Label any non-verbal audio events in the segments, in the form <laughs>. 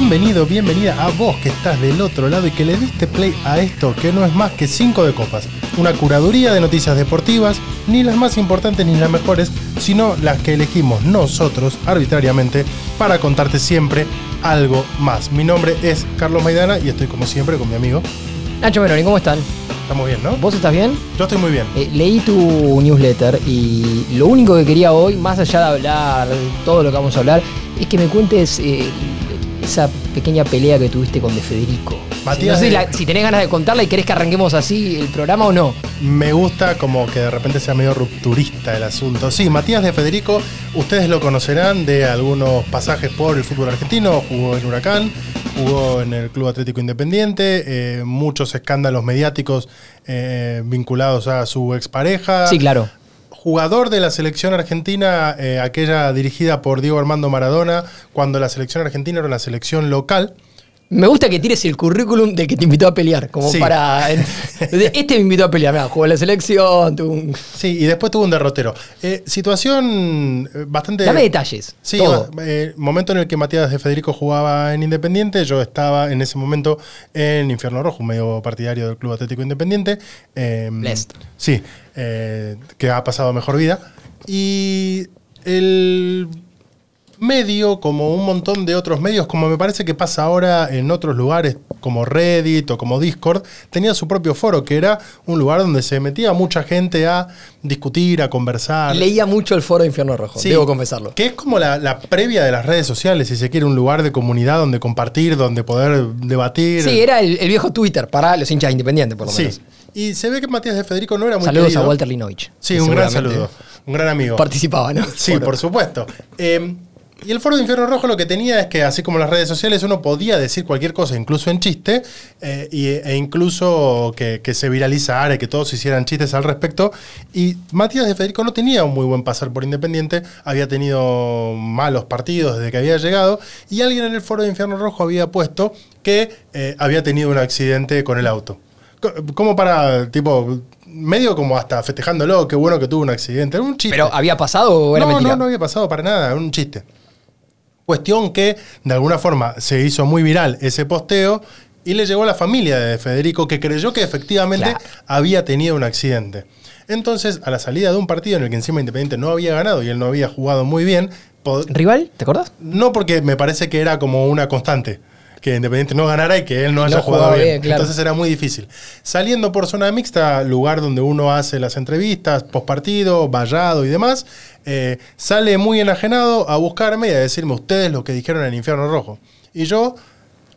bienvenido, bienvenida a vos que estás del otro lado y que le diste play a esto que no es más que 5 de copas. Una curaduría de noticias deportivas, ni las más importantes ni las mejores, sino las que elegimos nosotros arbitrariamente para contarte siempre algo más. Mi nombre es Carlos Maidana y estoy como siempre con mi amigo. Nacho Meloni, ¿cómo están? Estamos bien, ¿no? ¿Vos estás bien? Yo estoy muy bien. Eh, leí tu newsletter y lo único que quería hoy, más allá de hablar todo lo que vamos a hablar, es que me cuentes eh, esa pequeña pelea que tuviste con De Federico. Matías no sé si, de- la- si tenés ganas de contarla y querés que arranquemos así el programa o no. Me gusta como que de repente sea medio rupturista el asunto. Sí, Matías de Federico, ustedes lo conocerán de algunos pasajes por el fútbol argentino, jugó en Huracán, jugó en el Club Atlético Independiente, eh, muchos escándalos mediáticos eh, vinculados a su expareja. Sí, claro. Jugador de la selección argentina, eh, aquella dirigida por Diego Armando Maradona, cuando la selección argentina era una selección local. Me gusta que tires el currículum del que te invitó a pelear, como Sí. para... Este me invitó a pelear, mira, jugó en la selección, tuvo un- Sí, y después tuvo un derrotero. Eh, situación eh, bastante... Dame detalles, Sí, todo. eh, momento en el que Matías de Federico jugaba en Independiente, yo estaba en ese momento en Infierno Rojo, un medio partidario del Club Atlético Independiente. eh, Blessed. Sí, eh, que ha pasado mejor vida. Y el medio, como un montón de otros medios, como me parece que pasa ahora en otros lugares como Reddit o como Discord, tenía su propio foro, que era un lugar donde se metía mucha gente a discutir, a conversar. Leía mucho el foro de Infierno Rojo, Sí, debo confesarlo. Que es como la, la previa de las redes sociales, si se quiere, un lugar de comunidad donde compartir, donde poder debatir. Sí, era el, el viejo Twitter para los hinchas independientes, por lo Sí. menos. Y se ve que Matías de Federico no era muy Saludos querido. a Walter Linovich. Sí, un gran saludo. Un gran amigo. Participaba, ¿no? Sí, por supuesto. Eh, y el foro de Infierno Rojo lo que tenía es que, así como las redes sociales, uno podía decir cualquier cosa, incluso en chiste, eh, y- e incluso que, que se viralizara y que todos hicieran chistes al respecto. Y Matías de Federico no tenía un muy buen pasar por Independiente, había tenido malos partidos desde que había llegado, y alguien en el foro de Infierno Rojo había puesto que eh, había tenido un accidente con el auto. Co- Como para, tipo, medio como hasta festejándolo, qué bueno que tuvo un accidente. Era un chiste. ¿Pero había pasado o era no, mentira? no, no había pasado para nada, era un chiste. Cuestión que de alguna forma se hizo muy viral ese posteo y le llegó a la familia de Federico que creyó que efectivamente Claro. había tenido un accidente. Entonces, a la salida de un partido en el que encima Independiente no había ganado y él no había jugado muy bien, ¿Rival? ¿Te acordás? no porque me parece que era como una constante. Que Independiente no ganara y que él no haya jugado bien. bien, claro. Entonces era muy difícil. Saliendo por zona mixta, lugar donde uno hace las entrevistas, postpartido, vallado y demás, eh, sale muy enajenado a buscarme y a decirme ustedes lo que dijeron en Infierno Rojo. Y yo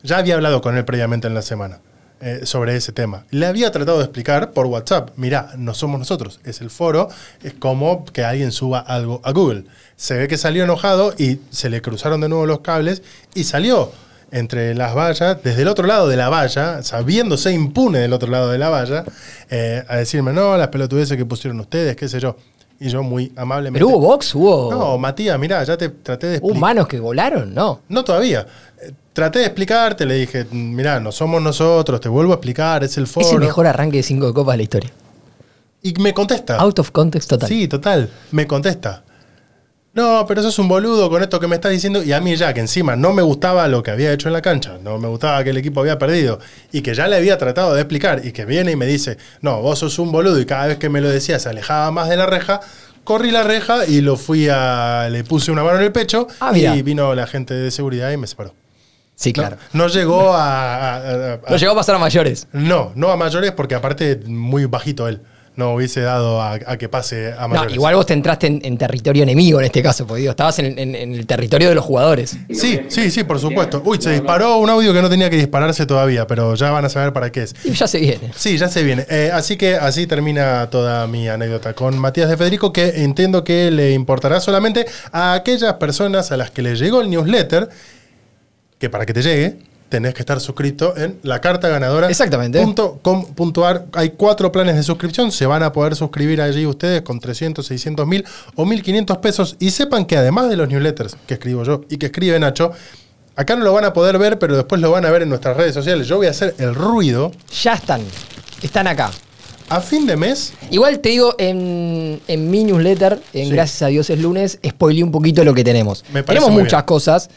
ya había hablado con él previamente en la semana eh, sobre ese tema. Le había tratado de explicar por WhatsApp, mira, no somos nosotros, es el foro, es como que alguien suba algo a Google. Se ve que salió enojado y se le cruzaron de nuevo los cables y salió entre las vallas, desde el otro lado de la valla, sabiéndose impune del otro lado de la valla, eh, a decirme, no, las pelotudeces que pusieron ustedes, qué sé yo. Y yo muy amablemente... ¿Pero hubo box? ¿Hubo, No, Matías, mira, ya te traté de ¿Hubo explicar. manos que volaron? No. No todavía. Eh, Traté de explicarte, le dije, mira, no somos nosotros, te vuelvo a explicar, es el foro. Es el mejor arranque de cinco de copas de la historia. Y me contesta. Out of context total. Sí, total. Me contesta. No, pero eso es un boludo con esto que me estás diciendo. Y a mí ya, que encima no me gustaba lo que había hecho en la cancha, no me gustaba que el equipo había perdido, y que ya le había tratado de explicar, y que viene y me dice, no, vos sos un boludo, y cada vez que me lo decía se alejaba más de la reja, corrí la reja y lo fui a... le puse una mano en el pecho, Ah, y vino la gente de seguridad y me separó. Sí, claro. No, llegó a- a- No llegó a pasar a mayores. no, no a mayores porque aparte muy bajito él. No hubiese dado a, a que pase a No, mayores. igual vos te entraste en, en territorio enemigo en este caso, porque digo, estabas en, en- en el territorio de los jugadores. Sí, sí, sí, por supuesto. Uy, se disparó un audio que no tenía que dispararse todavía, pero ya van a saber para qué es. Y ya se viene. Sí, ya se viene. Eh, así que así termina toda mi anécdota con Matías de Federico, que entiendo que le importará solamente a aquellas personas a las que le llegó el newsletter, que para que te llegue, tenés que estar suscrito en la carta ganadora. Exactamente. Hay cuatro planes de suscripción, se van a poder suscribir allí ustedes con 300, 600 mil o 1500 pesos. Y sepan que además de los newsletters que escribo yo y que escribe Nacho, acá no lo van a poder ver, pero después lo van a ver en nuestras redes sociales. Yo voy a hacer el ruido Ya están. Están acá. a fin de mes. Igual te digo, en, en mi newsletter, en Sí. Gracias a Dios es lunes, spoileé un poquito lo que tenemos. Me tenemos muchas bien. cosas,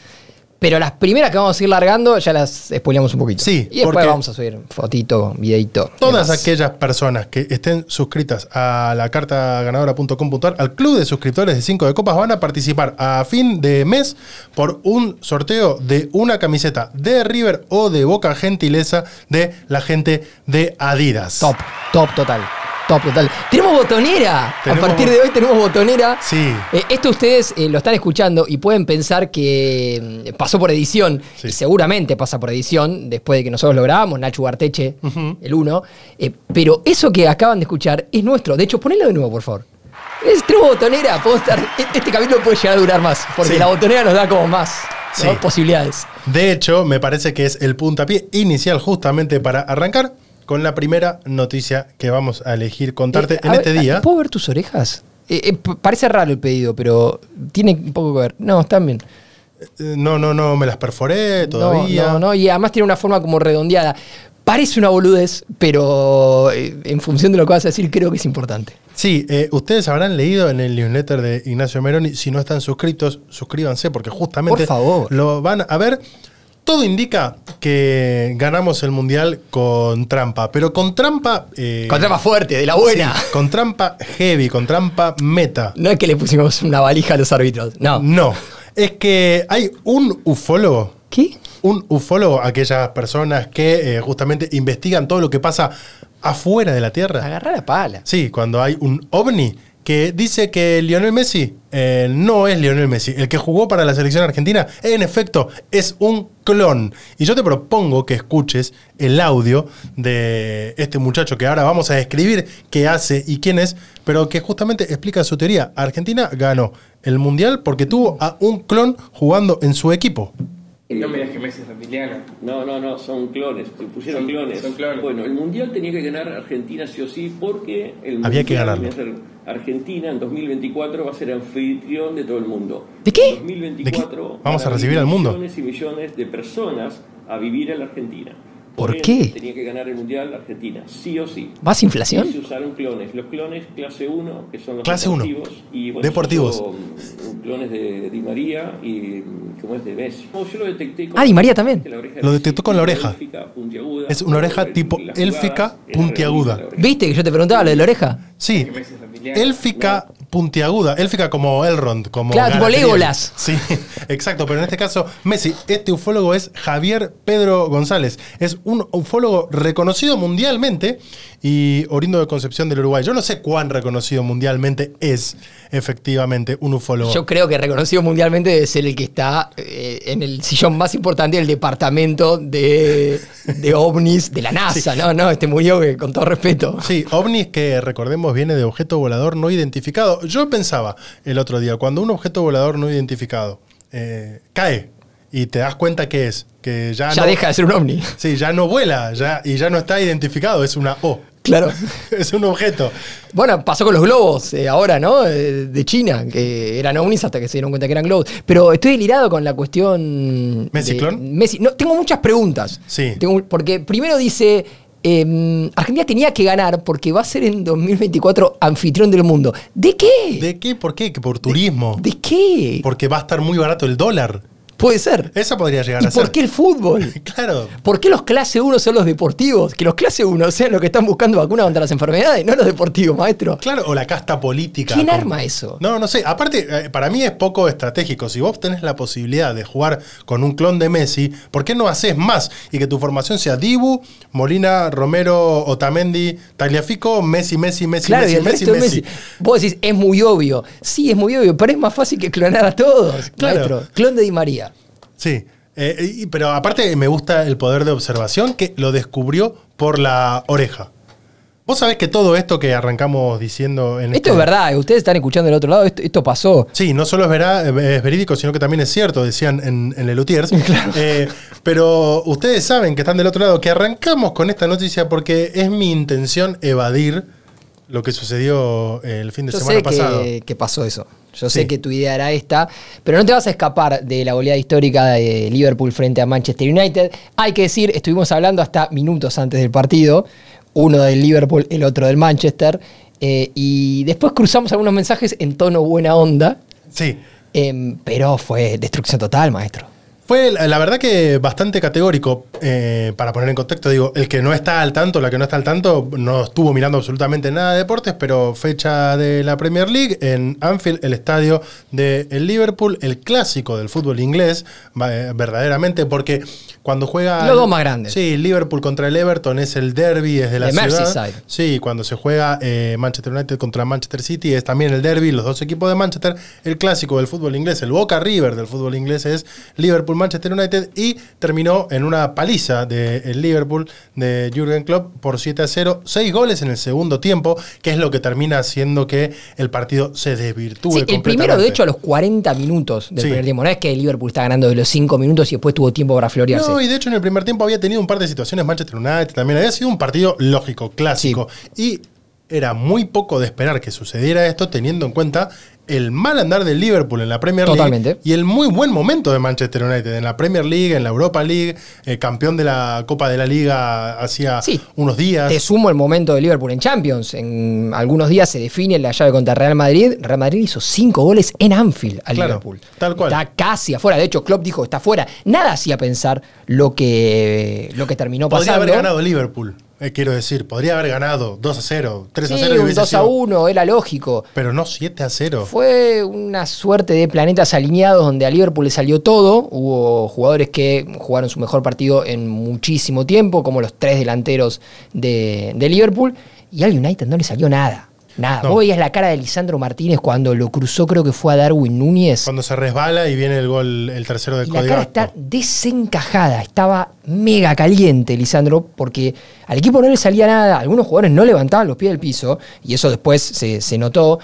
Pero las primeras que vamos a ir largando ya las spoileamos un poquito. Sí, Y después vamos a subir fotito, videito. Todas aquellas personas que estén suscritas a la carta ganadora.com.ar, al club de suscriptores de 5 de copas, van a participar a fin de mes por un sorteo de una camiseta de River o de Boca Gentileza de la gente de Adidas. Top, top total. Top total. Tenemos botonera. Tenemos a partir de hoy tenemos botonera. Sí. Eh, esto ustedes eh, lo están escuchando y pueden pensar que mm, pasó por edición. Sí. Y seguramente pasa por edición después de que nosotros lo grabamos, Nacho Barteche, el uno. Eh, pero eso que acaban de escuchar es nuestro. De hecho, ponelo de nuevo, por favor. Es, tenemos botonera. Estar, este este capítulo puede llegar a durar más. Porque Sí. la botonera nos da como más ¿no? Sí. posibilidades. De hecho, me parece que es el puntapié inicial justamente para arrancar con la primera noticia que vamos a elegir contarte Eh, en este ver, día. ¿Puedo ver tus orejas? Eh, eh, parece raro el pedido, pero tiene un poco que ver. No, están bien. No, no, no, me las perforé todavía. No, no, no, y además tiene una forma como redondeada. Parece una boludez, pero en función de lo que vas a decir, creo que es importante. Sí, eh, ustedes habrán leído en el newsletter de Ignacio Meroni. Si no están suscritos, suscríbanse porque justamente Por favor. lo van a ver. Todo indica que ganamos el mundial con trampa, pero con trampa. eh, Con trampa fuerte, de la buena. sí, con trampa heavy, con trampa meta. No es que le pusimos una valija a los árbitros. No. No, es que hay un ufólogo ¿Qué? un ufólogo, aquellas personas que eh, justamente investigan todo lo que pasa afuera de la Tierra. Agarrar la pala. Sí, cuando hay un ovni que dice que Lionel Messi eh, no es Lionel Messi. El que jugó para la selección argentina, en efecto, es un clon. Y yo te propongo que escuches el audio de este muchacho que ahora vamos a describir qué hace y quién es, pero que justamente explica su teoría. Argentina ganó el Mundial porque tuvo a un clon jugando en su equipo. No me digas que Messi es. No, no, no, son clones, se pusieron Son- clones. son clones. Bueno, el Mundial tenía que ganar Argentina sí o sí porque el Había que Mundial ganarlo. a ser Argentina en 2024 va a ser anfitrión de todo el mundo. ¿De qué? En 2024 Vamos van a recibir al mundo. Millones y millones de personas a vivir en la Argentina. ¿Por qué? Tenía que ganar el Mundial Argentina, sí o sí. ¿Más Y inflación? se usaron clones. Los clones clase 1, que son los Clase uno. deportivos. Y, bueno, Deportivos. mm, clones de Di María y mm, como es de Messi. No, yo lo detecté con Ah, Di María también. Lo detectó con la oreja. Es una oreja tipo élfica, puntiaguda. ¿Viste que yo te preguntaba lo de la oreja? Sí, élfica puntiaguda, élfica como Elrond, como Claro, tipo. Legolas. Sí, <laughs> exacto, pero en este caso Messi, este ufólogo es Javier Pedro González, es un ufólogo reconocido mundialmente y oriundo de Concepción del Uruguay. Yo no sé cuán reconocido mundialmente es efectivamente un ufólogo. Yo creo que reconocido mundialmente debe ser el que está eh, en el sillón más importante del departamento de, de ovnis de la <laughs> NASA, ¿no? No, este murió que, con todo respeto. Sí, ovnis que recordemos viene de objeto volador no identificado. Yo pensaba el otro día, cuando un objeto volador no identificado eh, cae y te das cuenta que es, que ya, Ya no, deja de ser un ovni. Sí, ya no vuela ya, y ya no está identificado, es una O, Claro. <laughs> es un objeto. Bueno, pasó con los globos eh, ahora, ¿no? Eh, de China, que eran ovnis hasta que se dieron cuenta que eran globos. Pero estoy delirado con la cuestión. ¿Messi de- clon? Messi. No, tengo muchas preguntas. Sí. Tengo- porque primero dice. Eh, Argentina tenía que ganar porque va a ser en 2024 anfitrión del mundo. ¿De qué? ¿De qué? ¿Por qué? Por turismo. ¿De qué? Porque va a estar muy barato el dólar. Puede ser. Esa podría llegar ¿Y a ser. por qué el fútbol? <laughs> Claro. ¿Por qué los clase 1 son los deportivos? Que los clase 1 sean los que están buscando vacunas contra las enfermedades, no los deportivos, maestro. Claro, o la casta política. ¿Quién arma eso? No, no sé. Aparte, eh, para mí es poco estratégico. Si vos tenés la posibilidad de jugar con un clon de Messi, ¿por qué no haces más? Y que tu formación sea Dibu, Molina, Romero, Otamendi, Tagliafico, Messi, Messi, Messi, Claro, y Messi, el Messi, resto de Messi. Messi. Vos decís, es muy obvio. Sí, es muy obvio, pero es más fácil que clonar a todos. Claro. Maestro, clon de Di María. Sí. Eh, y- pero aparte me gusta el poder de observación que lo descubrió por la oreja. Vos sabés que todo esto que arrancamos diciendo en Esto este- es verdad, eh, ustedes están escuchando del otro lado, esto, esto pasó. Sí, no solo es, vera- es verídico, sino que también es cierto, decían en, en Lelutiers. <laughs> Eh, pero ustedes saben que están del otro lado, que arrancamos con esta noticia porque es mi intención evadir lo que sucedió el fin de Yo semana sé pasado. que, que pasó eso. Yo Sí. sé que tu idea era esta, pero no te vas a escapar de la goleada histórica de Liverpool frente a Manchester United. Hay que decir, estuvimos hablando hasta minutos antes del partido, uno del Liverpool, el otro del Manchester, eh, y después cruzamos algunos mensajes en tono buena onda, Sí. em, pero fue destrucción total, maestro. Fue, la verdad que bastante categórico, eh, para poner en contexto, digo, el que no está al tanto, la que no está al tanto, no estuvo mirando absolutamente nada de deportes, pero fecha de la Premier League en Anfield, el estadio del Liverpool, el clásico del fútbol inglés, eh, verdaderamente, porque cuando juega... Los dos más grandes. Sí, Liverpool contra el Everton es el derby, es de la De ciudad. Merseyside. Sí, cuando se juega eh, Manchester United contra Manchester City es también el derby, los dos equipos de Manchester, el clásico del fútbol inglés, el Boca River del fútbol inglés es Liverpool Manchester United y terminó en una paliza del Liverpool de Jürgen Klopp por 7 a 0, seis goles en el segundo tiempo, que es lo que termina haciendo que el partido se desvirtúe. Sí, el primero, completamente. de hecho, a los 40 minutos del Sí. primer tiempo. No es que el Liverpool está ganando de los 5 minutos y después tuvo tiempo para florearse. No, y de hecho en el primer tiempo había tenido un par de situaciones Manchester United también. Había sido un partido lógico, clásico. Y era muy poco de esperar que sucediera esto teniendo en cuenta el mal andar del Liverpool en la Premier League Totalmente. y el muy buen momento de Manchester United en la Premier League, en la Europa League, eh, campeón de la Copa de la Liga hacía Sí. unos días. Te sumo el momento de Liverpool en Champions. En algunos días se define la llave contra Real Madrid. Real Madrid hizo 5 goles en Anfield al Claro, Liverpool. tal cual. Está casi afuera. De hecho, Klopp dijo está afuera. Nada hacía pensar lo que, lo que terminó Podría pasando. haber ganado Liverpool, eh, quiero decir. Podría haber ganado 2 a 0, 3 a Sí, 0 y un hubiese 2 a sido- 1, era lógico. Pero no 7 a 0. Fue una suerte de planetas alineados donde a Liverpool le salió todo. Hubo jugadores que jugaron su mejor partido en muchísimo tiempo, como los tres delanteros de, de Liverpool. Y al United no le salió nada. Nada. No. Vos veías la cara de Lisandro Martínez cuando lo cruzó, creo que fue a Darwin Núñez. Cuando se resbala y viene el gol, el tercero de Y la cara está desencajada, estaba mega caliente Lisandro, porque al equipo no le salía nada, algunos jugadores no levantaban los pies del piso, y eso después se, se notó.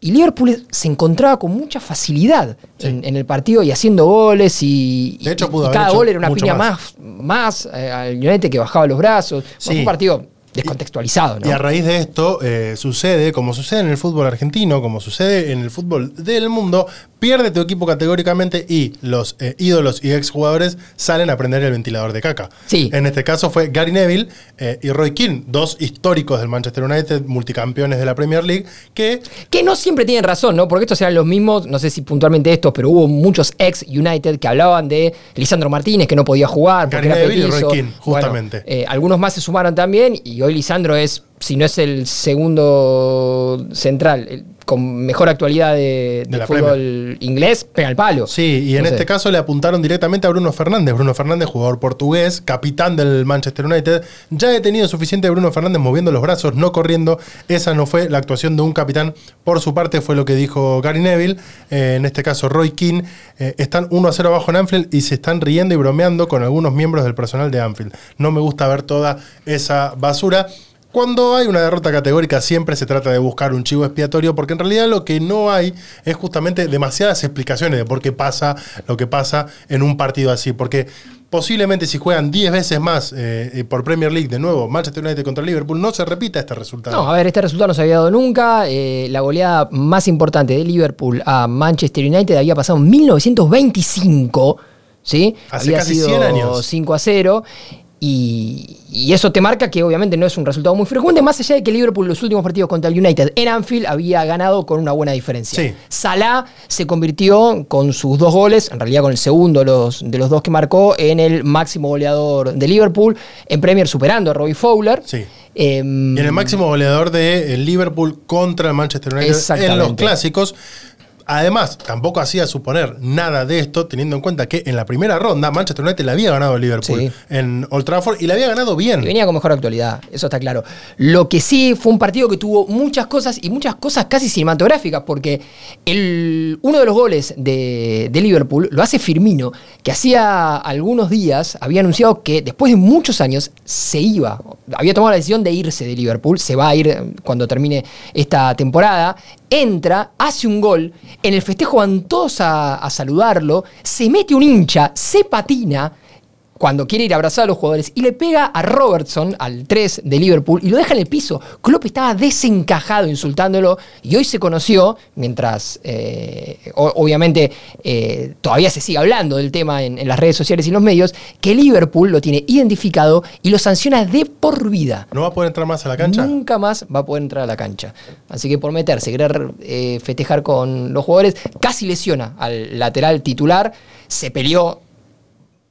Y Liverpool se encontraba con mucha facilidad Sí. en, en el partido y haciendo goles y, De hecho, y- haber cada hecho gol era una piña más. más, más eh, al United que bajaba los brazos. Sí. Fue un partido descontextualizado, ¿no? Y a raíz de esto eh, sucede, como sucede en el fútbol argentino, como sucede en el fútbol del mundo, pierde tu equipo categóricamente y los eh, ídolos y exjugadores salen a prender el ventilador de caca. Sí. En este caso fue Gary Neville eh, y Roy Keane, dos históricos del Manchester United, multicampeones de la Premier League, que Que no siempre tienen razón, ¿no? Porque estos eran los mismos, no sé si puntualmente estos, pero hubo muchos ex United que hablaban de Lisandro Martínez, que no podía jugar. porque Gary era Neville y. Roy Keane, Bueno, justamente. eh, algunos más se sumaron también y hoy Lisandro es, si no es el segundo central, el- con mejor actualidad de, De de la fútbol inglés, pega el palo. Sí, y en No sé. este caso le apuntaron directamente a Bruno Fernández. Bruno Fernández, jugador portugués, capitán del Manchester United. Ya he tenido suficiente de Bruno Fernández moviendo los brazos, no corriendo. Esa no fue la actuación de un capitán. Por su parte, fue lo que dijo Gary Neville. Eh, en este caso, Roy Keane. Eh, están 1 a 0 abajo en Anfield y se están riendo y bromeando con algunos miembros del personal de Anfield. No me gusta ver toda esa basura. Cuando hay una derrota categórica siempre se trata de buscar un chivo expiatorio porque en realidad lo que no hay es justamente demasiadas explicaciones de por qué pasa lo que pasa en un partido así. Porque posiblemente si juegan 10 veces más eh, eh, por Premier League de nuevo Manchester United contra Liverpool no se repita este resultado. No, a ver, este resultado no se había dado nunca. Eh, la goleada más importante de Liverpool a Manchester United había pasado en 1925. ¿sí? Hace había casi sido 100 años. 5 a 0. Y, y eso te marca que obviamente no es un resultado muy frecuente, más allá de que Liverpool los últimos partidos contra el United en Anfield había ganado con una buena diferencia. Sí. Salah se convirtió con sus dos goles, en realidad con el segundo de los, de los dos que marcó, en el máximo goleador de Liverpool, en Premier superando a Robbie Fowler. Sí. Em, Y en el máximo goleador de el Liverpool contra el Manchester United en los clásicos. Además, tampoco hacía suponer nada de esto, teniendo en cuenta que en la primera ronda Manchester United le había ganado a Liverpool Sí. en Old Trafford y le había ganado bien. Y venía con mejor actualidad, eso está claro. Lo que sí fue un partido que tuvo muchas cosas y muchas cosas casi cinematográficas, porque el, uno de los goles de, de Liverpool lo hace Firmino, que hacía algunos días había anunciado que después de muchos años se iba, había tomado la decisión de irse de Liverpool, se va a ir cuando termine esta temporada, entra, hace un gol, en el festejo van todos a, a saludarlo, se mete un hincha, se patina cuando quiere ir a abrazar a los jugadores y le pega a Robertson, al 3 de Liverpool, y lo deja en el piso. Klopp estaba desencajado insultándolo y hoy se conoció, mientras eh, obviamente eh, todavía se sigue hablando del tema en, en las redes sociales y en los medios, que Liverpool lo tiene identificado y lo sanciona de por vida. ¿No va a poder entrar más a la cancha? Nunca más va a poder entrar a la cancha. Así que por meterse, querer eh, festejar con los jugadores, casi lesiona al lateral titular. Se peleó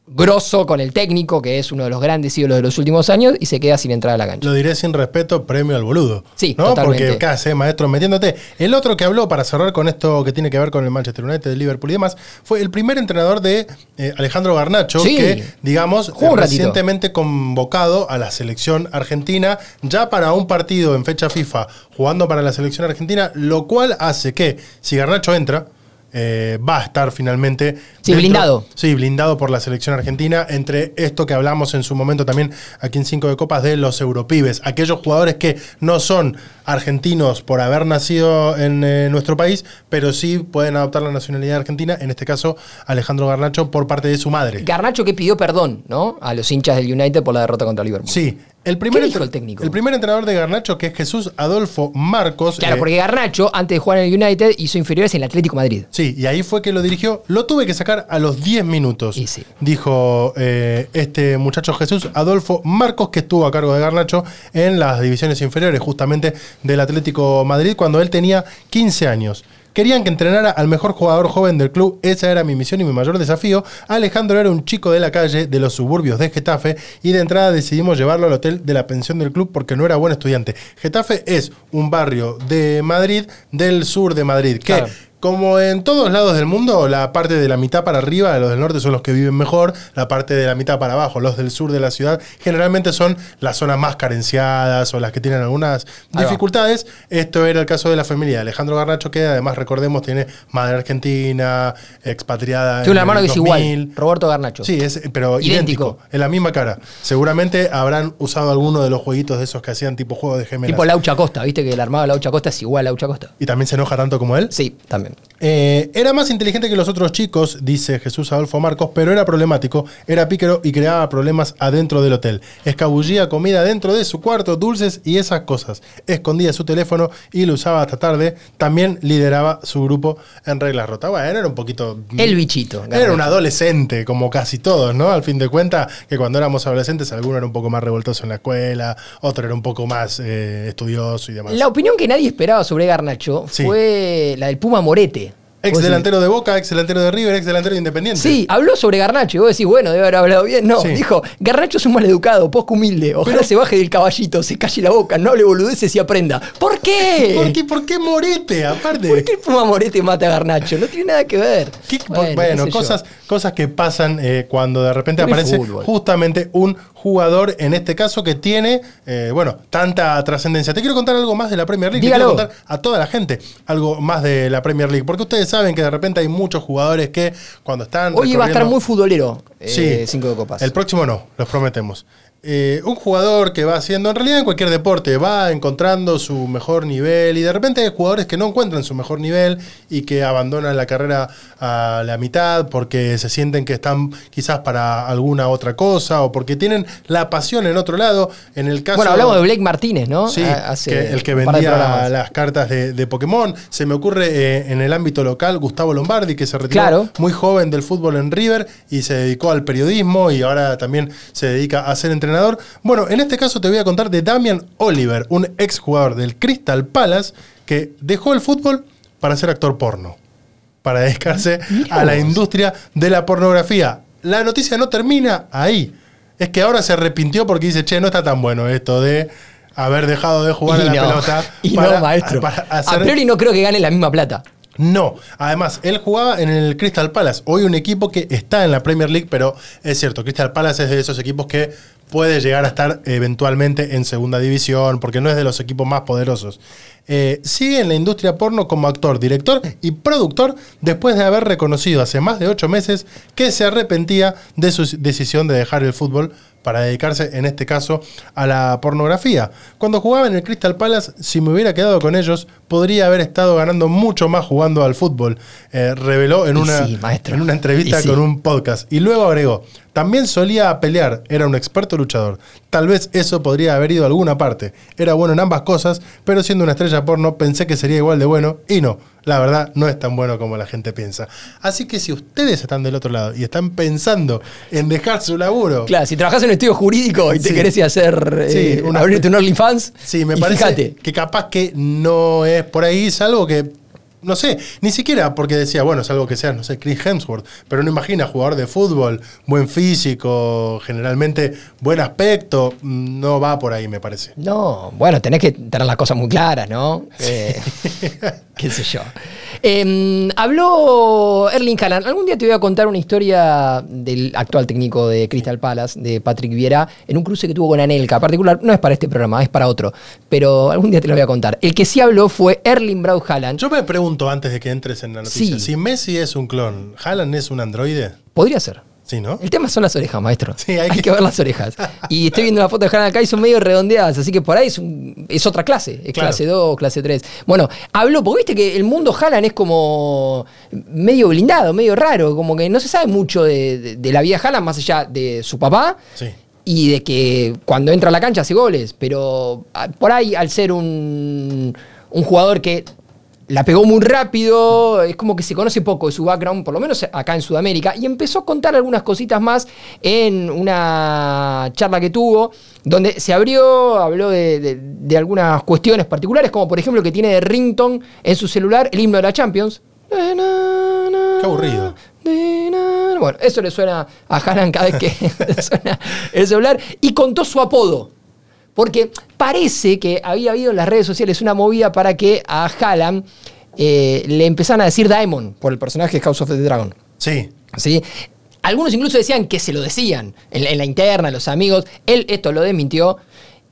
grosso con el técnico, que es uno de los grandes ídolos de los últimos años, y se queda sin entrar a la cancha. Lo diré sin respeto, premio al boludo. Sí, ¿no? totalmente. Porque acá se maestro metiéndote. El otro que habló para cerrar con esto que tiene que ver con el Manchester United, el Liverpool y demás, fue el primer entrenador de eh, Alejandro Garnacho, Sí. que, digamos, Jugó recientemente convocado a la selección argentina, ya para un partido en fecha FIFA, jugando para la selección argentina, lo cual hace que, si Garnacho entra, eh, va a estar finalmente. Sí, blindado. Sí, blindado por la selección argentina. Entre esto que hablamos en su momento también aquí en Cinco de Copas de los europibes, aquellos jugadores que no son argentinos por haber nacido en eh, nuestro país, pero sí pueden adoptar la nacionalidad argentina. En este caso, Alejandro Garnacho por parte de su madre. Garnacho que pidió perdón, ¿no? A los hinchas del United por la derrota contra Liverpool. Sí. El primer, ¿Qué dijo entre- el técnico? el primer entrenador de Garnacho, que es Jesús Adolfo Marcos. Claro, eh, porque Garnacho, antes de jugar en el United, hizo inferiores en el Atlético Madrid. Sí, y ahí fue que lo dirigió. Lo tuve que sacar a los 10 minutos. Y sí. Dijo eh, este muchacho Jesús Adolfo Marcos, que estuvo a cargo de Garnacho en las divisiones inferiores, justamente del Atlético Madrid, cuando él tenía 15 años. Querían que entrenara al mejor jugador joven del club. Esa era mi misión y mi mayor desafío. Alejandro era un chico de la calle, de los suburbios de Getafe, y de entrada decidimos llevarlo al hotel de la pensión del club porque no era buen estudiante. Getafe es un barrio de Madrid, del sur de Madrid, que. Como en todos lados del mundo, la parte de la mitad para arriba, los del norte son los que viven mejor, la parte de la mitad para abajo, los del sur de la ciudad, generalmente son las zonas más carenciadas o las que tienen algunas dificultades. Esto era el caso de la familia de Alejandro Garnacho, que además recordemos tiene madre argentina, expatriada. Tiene un en hermano que es 2000. igual, Roberto Garnacho. Sí, es, pero Idéntico. idéntico. en la misma cara. Seguramente habrán usado alguno de los jueguitos de esos que hacían tipo juego de gemelas. Tipo Laucha Costa, ¿viste que el armado de Laucha Costa es igual a Laucha Costa? y también se enoja tanto como él. Sí, también. Eh, era más inteligente que los otros chicos, dice Jesús Adolfo Marcos, pero era problemático, era pícaro y creaba problemas adentro del hotel. Escabullía comida dentro de su cuarto, dulces y esas cosas. Escondía su teléfono y lo usaba hasta tarde. También lideraba su grupo en reglas rotas. Bueno, era un poquito... El bichito. Era un adolescente, como casi todos, ¿no? Al fin de cuentas, que cuando éramos adolescentes, alguno era un poco más revoltoso en la escuela, otro era un poco más eh, estudioso y demás. La opinión que nadie esperaba sobre Garnacho Sí. fue la del Puma Morete. Ex delantero de Boca, ex delantero de River, ex delantero de Independiente. Sí, habló sobre Garnacho y vos decís, bueno, debe haber hablado bien. No, Sí. dijo, Garnacho es un maleducado, poco humilde. Ojalá se baje del caballito, se calle la boca, no hable boludeces y aprenda. ¿Por qué? <laughs> ¿Por qué, por qué Morete? Aparte. ¿Por qué Puma Morete mata a Garnacho? No tiene nada que ver. ¿Qué- Bueno, yo. cosas, cosas que pasan eh, cuando de repente Pero aparece justamente un jugador, en este caso, que tiene, eh, bueno, tanta trascendencia. Te quiero contar algo más de la Premier League. Dígalo. Te quiero contar a toda la gente algo más de la Premier League. Porque ustedes saben que de repente hay muchos jugadores que cuando están. Hoy va a estar muy futbolero. eh, Sí. Cinco de copas. El próximo no, los prometemos. Eh, un jugador que va haciendo, en realidad en cualquier deporte, va encontrando su mejor nivel y de repente hay jugadores que no encuentran su mejor nivel y que abandonan la carrera a la mitad porque se sienten que están quizás para alguna otra cosa o porque tienen la pasión en otro lado. En el caso bueno, hablamos de Blake Martínez, ¿no? Sí, A- hace que el que vendía las cartas de, de Pokémon. Se me ocurre eh, en el ámbito local Gustavo Lombardi, que se retiró Claro. muy joven del fútbol en River y se dedicó al periodismo y ahora también se dedica a ser entrenador. Bueno, en este caso te voy a contar de Damian Oliver, un ex jugador del Crystal Palace que dejó el fútbol para ser actor porno, para dedicarse Mirá a la vos. industria de la pornografía. La noticia no termina ahí. Es que ahora se arrepintió porque dice, che, no está tan bueno esto de haber dejado de jugar y a la no, pelota. <laughs> y para- no, maestro. para A priori no creo que gane la misma plata. no, además, él jugaba en el Crystal Palace, hoy un equipo que está en la Premier League, pero es cierto, Crystal Palace es de esos equipos que puede llegar a estar eventualmente en segunda división, porque no es de los equipos más poderosos. Eh, sigue en la industria porno como actor, director y productor después de haber reconocido hace más de ocho meses que se arrepentía de su decisión de dejar el fútbol para dedicarse, en este caso, a la pornografía. Cuando jugaba en el Crystal Palace, si me hubiera quedado con ellos, podría haber estado ganando mucho más jugando al fútbol, eh, reveló en una, sí, en una entrevista sí. con un podcast. Y luego agregó, también solía pelear, era un experto luchador. Tal vez eso podría haber ido a alguna parte. Era bueno en ambas cosas, pero siendo una estrella porno pensé que sería igual de bueno y no. La verdad no es tan bueno como la gente piensa. Así que si ustedes están del otro lado y están pensando en dejar su laburo, Claro, si trabajas en un estudio jurídico y te Sí. querés hacer, Sí, eh, una- abrirte un OnlyFans, Sí, me y parece fíjate. que capaz que no es por ahí, salvo que no sé, ni siquiera porque decía, bueno, es algo que sea, no sé, Chris Hemsworth, pero no imagina jugador de fútbol, buen físico, generalmente buen aspecto, no va por ahí, me parece. No, bueno, tenés que tener las cosas muy claras, ¿no? <laughs> Eh, qué sé yo. Eh, habló Erling Haaland. Algún día te voy a contar una historia del actual técnico de Crystal Palace, de Patrick Vieira, en un cruce que tuvo con Anelka. Particular, no es para este programa, es para otro. Pero algún día te lo voy a contar. El que sí habló fue Erling Braut Haaland. Yo me pregunto antes de que entres en la noticia, Sí. si Messi es un clon, ¿Haaland es un androide? Podría ser. Sí, ¿no? El tema son las orejas, maestro. Sí, hay <laughs> hay, que- que... ver las orejas. Y estoy viendo una foto de acá y son medio redondeadas, así que por ahí es, un- es otra clase. Es Claro. clase 2, clase 3. Bueno, habló, porque viste que el mundo Haaland es como medio blindado, medio raro, como que no se sabe mucho de, de- de la vida de Haaland más allá de su papá. Sí. Y de que cuando entra a la cancha hace goles, pero ah, por ahí al ser un, un jugador que la pegó muy rápido, es como que se conoce poco de su background, por lo menos acá en Sudamérica, y empezó a contar algunas cositas más en una charla que tuvo, donde se abrió, habló de, de- de algunas cuestiones particulares, como por ejemplo que tiene de rington en su celular el himno de la Champions. Qué aburrido. Bueno, eso le suena a Haaland cada vez que <laughs> suena el celular. Y contó su apodo. Porque parece que había habido en las redes sociales una movida para que a Haaland eh, le empezaran a decir Daemon por el personaje de House of the Dragon. Sí. ¿sí? Algunos incluso decían que se lo decían en la, en la interna, los amigos. Él esto lo desmintió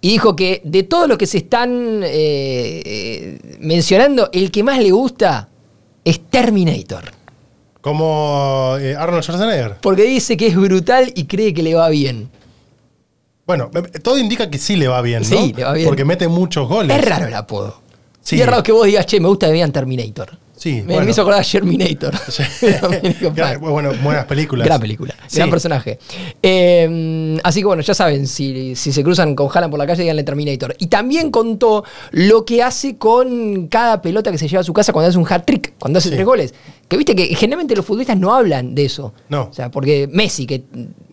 y dijo que de todo lo que se están eh, eh, mencionando, el que más le gusta es Terminator. Como eh, Arnold Schwarzenegger. Porque dice que es brutal y cree que le va bien. Bueno, eh, todo indica que sí le va bien, ¿no? Sí, le va bien. Porque mete muchos goles. Es raro el apodo. Sí. Y es raro que vos digas, che, me gusta que me digan Terminator. Sí, Me, bueno. me hizo acordar a Paz. <laughs> <laughs> bueno, buenas películas. Gran película, Sí. gran personaje. Eh, así que bueno, ya saben, si, si se cruzan con Haaland por la calle, díganle Terminator. Y también contó lo que hace con cada pelota que se lleva a su casa cuando hace un hat-trick, cuando hace Sí. tres goles. Que viste que generalmente los futbolistas no hablan de eso. No. O sea, porque Messi, que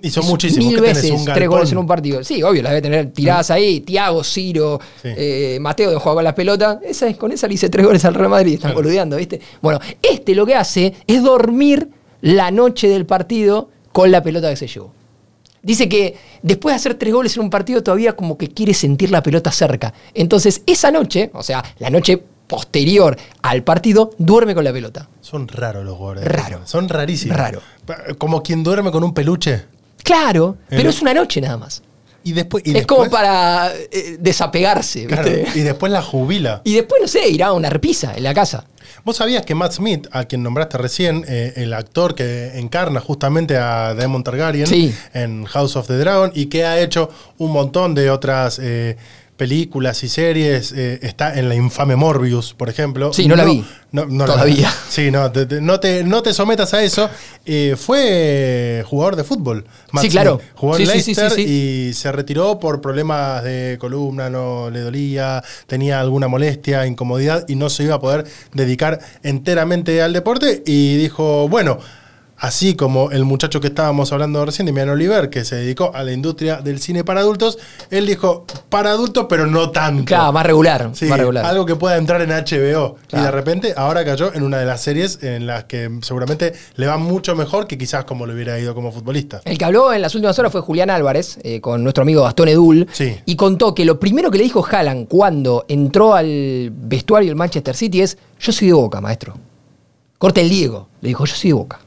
Hizo muchísimos, mil ¿qué tenés, veces un tres goles en un partido. Sí, obvio, las debe tener tiradas ahí. Tiago, Ciro, Sí. eh, Mateo de jugar con las pelotas. Esa, es- con esa le hice tres goles al Real Madrid. Están Claro. boludeando, ¿viste? Bueno, este lo que hace es dormir la noche del partido con la pelota que se llevó. Dice que después de hacer tres goles en un partido todavía como que quiere sentir la pelota cerca. Entonces esa noche, o sea, la noche posterior al partido, duerme con la pelota. Son raros los de Raro. Son rarísimos. Raro. Como quien duerme con un peluche. Claro, pero El- es una noche nada más. Y después. y es después- como para eh, desapegarse. Claro, y después la jubila. Y después, no sé, irá a una repisa en la casa. ¿Vos sabías que Matt Smith, a quien nombraste recién, eh, el actor que encarna justamente a Daemon Targaryen Sí. en House of the Dragon y que ha hecho un montón de otras eh, películas y series, eh, está en la infame Morbius, por ejemplo. Sí, no la vi. No, no la- Todavía. <laughs> sí, no, te, te- no, te, no te sometas a eso. Eh, fue jugador de fútbol. Sí, claro. Jugó en Sí, Leicester sí, sí. y se retiró por problemas de columna, no le dolía, tenía alguna molestia, incomodidad y no se iba a poder dedicar enteramente al deporte y dijo, bueno, así como el muchacho que estábamos hablando recién, Demian Oliver, que se dedicó a la industria del cine para adultos, él dijo, para adultos, pero no tanto. Claro, más regular. Sí, más regular. algo que pueda entrar en HBO. Y de repente ahora cayó en una de las series en las que seguramente le va mucho mejor que quizás como le hubiera ido como futbolista. El que habló en las últimas horas fue Julián Álvarez, eh, con nuestro amigo Gastón Edul, Sí. y contó que lo primero que le dijo Haaland cuando entró al vestuario del Manchester City es, yo soy de Boca, maestro. Corte el Diego. Le dijo, yo soy de Boca.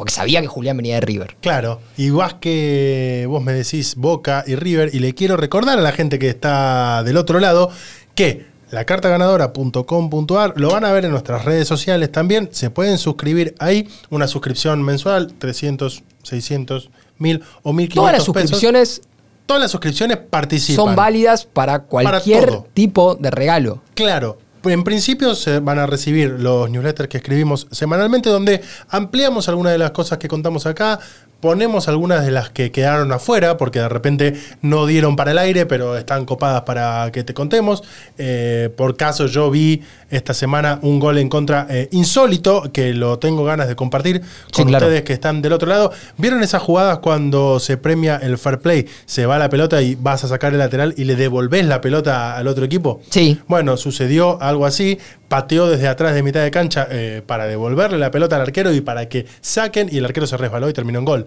Porque sabía que Julián venía de River. Claro, vas que vos me decís Boca y River, y le quiero recordar a la gente que está del otro lado que lacartaganadora.com.ar lo van a ver en nuestras redes sociales también. Se pueden suscribir ahí, una suscripción mensual, 300, 600, 1000 o 1500 Todas las pesos. suscripciones Todas las suscripciones participan. son válidas para cualquier tipo de regalo. Claro. En principio se van a recibir los newsletters que escribimos semanalmente donde ampliamos algunas de las cosas que contamos acá, Ponemos algunas de las que quedaron afuera, porque de repente no dieron para el aire, pero están copadas para que te contemos. Eh, por caso, yo vi esta semana un gol en contra eh, insólito, que lo tengo ganas de compartir Sí, con claro. ustedes que están del otro lado. ¿Vieron esas jugadas cuando se premia el fair play? Se va la pelota y vas a sacar el lateral y le devolvés la pelota al otro equipo. Sí. Bueno, sucedió algo así. Pateó desde atrás de mitad de cancha eh, para devolverle la pelota al arquero y para que saquen. Y el arquero se resbaló y terminó en gol.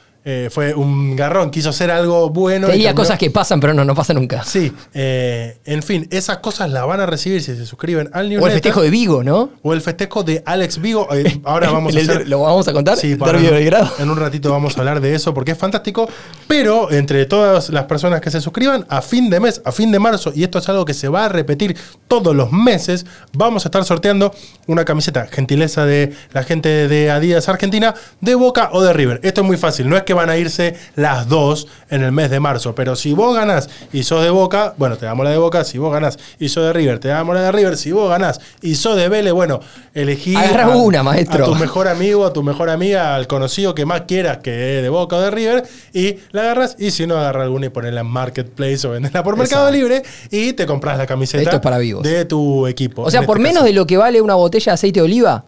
Eh, fue un garrón, quiso hacer algo bueno. Te y diría terminó- cosas que pasan, pero no, no pasa nunca. Sí, eh, en fin, esas cosas las van a recibir si se suscriben al O newsletter. el festejo de Vigo, ¿no? O el festejo de Alex Vigo. Eh, ahora <laughs> vamos a hacer. ¿Lo vamos a contar? Sí, para- en un ratito vamos a hablar de eso porque es fantástico. Pero entre todas las personas que se suscriban, a fin de mes, a fin de marzo, y esto es algo que se va a repetir todos los meses, vamos a estar sorteando una camiseta, gentileza de la gente de Adidas Argentina, de Boca o de River. Esto es muy fácil, no es que van a irse las dos en el mes de marzo, pero si vos ganás y sos de Boca, bueno, te damos la de Boca, si vos ganás y sos de River, te damos la de River, si vos ganás y sos de Vélez, bueno, elegí a- una, maestro. a tu mejor amigo, a tu mejor amiga, al conocido que más quieras que es de Boca o de River, y la agarras, y si no, agarra alguna y ponela en Marketplace o vendela por Mercado Exacto. Libre, y te compras la camiseta Esto es para vivos. de tu equipo. O sea, por este menos caso. de lo que vale una botella de aceite de oliva,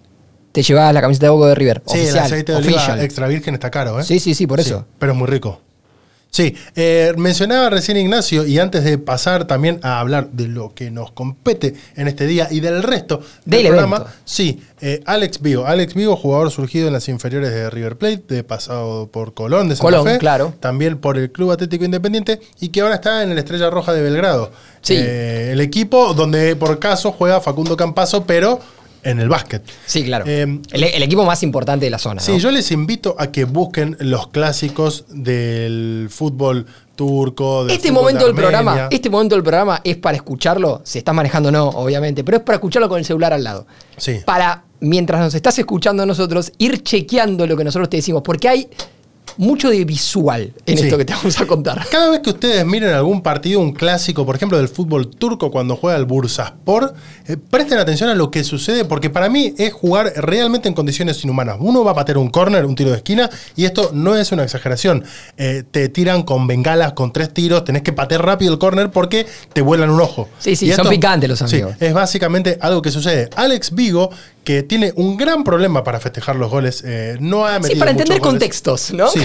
te llevas la camiseta de Boca de River. Sí, oficial, el aceite de oliva official. extra virgen está caro, ¿eh? Sí, sí, sí, por eso. pero es muy rico. Sí, eh, mencionaba recién Ignacio, y antes de pasar también a hablar de lo que nos compete en este día y del resto del, Del programa, evento. sí, eh, Alex Vigo. Alex Vigo, jugador surgido en las inferiores de River Plate, de pasado por Colón de Santa Colón, Fe, claro. también por el Club Atlético Independiente, y que ahora está en el Estrella Roja de Belgrado. Sí. Eh, el equipo donde por caso juega Facundo Campazo, pero en el básquet. Sí, claro. Eh, el, el equipo más importante de la zona. Sí, ¿no? yo les invito a que busquen los clásicos del fútbol turco. del Este fútbol momento de del programa, este momento del programa es para escucharlo. Si estás manejando, no, obviamente, pero es para escucharlo con el celular al lado. Sí. Para, mientras nos estás escuchando a nosotros, ir chequeando lo que nosotros te decimos. Porque hay mucho de visual en Sí. esto que te vamos a contar. Cada vez que ustedes miren algún partido, un clásico, por ejemplo, del fútbol turco cuando juega el Bursaspor, eh, presten atención a lo que sucede, porque para mí es jugar realmente en condiciones inhumanas. Uno va a patear un córner, un tiro de esquina, y esto no es una exageración. Eh, te tiran con bengalas, con tres tiros, tenés que patear rápido el córner porque te vuelan un ojo. Sí, sí, Y son picantes los sí, amigos. es básicamente algo que sucede. Alex Vigo, que tiene un gran problema para festejar los goles, eh, no ha Sí, metido para muchos entender goles. contextos, ¿no? Sí.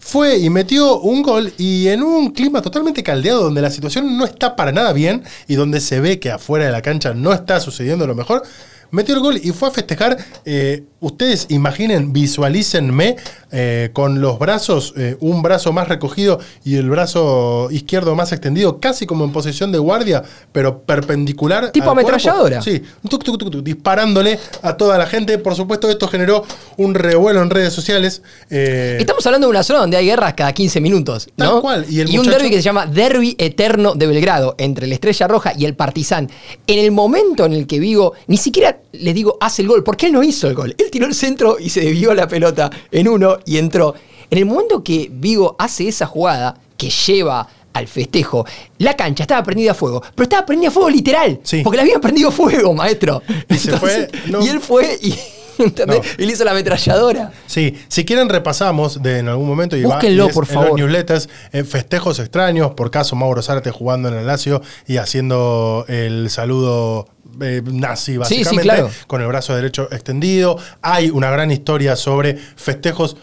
Fue y metió un gol y en un clima totalmente caldeado donde la situación no está para nada bien y donde se ve que afuera de la cancha no está sucediendo lo mejor. Metió el gol y fue a festejar. eh, ustedes imaginen, visualícenme eh, con los brazos, eh, un brazo más recogido y el brazo izquierdo más extendido, casi como en posición de guardia, pero perpendicular. Tipo al cuerpo. ametralladora. Sí, tuc, tuc, tuc, tuc, disparándole a toda la gente. Por supuesto, esto generó un revuelo en redes sociales. Estamos hablando de una zona donde hay guerras cada 15 minutos, ¿no? Tal cual, y el un muchacho- derby que se llama Derby Eterno de Belgrado, entre la Estrella Roja y el Partizan. En el momento en el que Vigo, ni siquiera les digo, hace el gol, porque él no hizo el gol. Él tiró el centro y se desvió la pelota en uno y entró. En el momento que Vigo hace esa jugada que lleva al festejo, la cancha estaba prendida a fuego, pero estaba prendida a fuego literal, Sí. porque le habían prendido fuego, maestro. Y se fue, no- y él fue y... <laughs> ¿entendés? No. Él hizo la ametralladora. Sí, si quieren repasamos de en algún momento y va- Búsquenlo, y es por en favor. los newsletters, eh, festejos extraños, por caso Mauro Zárate jugando en el Lazio y haciendo el saludo eh, nazi sí, básicamente claro. con el brazo derecho extendido. Hay una gran historia sobre festejos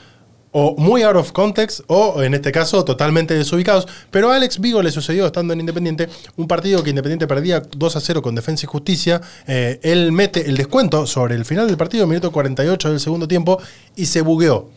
o muy out of context o en este caso totalmente desubicados. Pero a Alex Vigo le sucedió estando en Independiente, un partido que Independiente perdía 2 a 0 con Defensa y Justicia. Eh, él mete el descuento sobre el final del partido, minuto 48 del segundo tiempo, y se bugueó.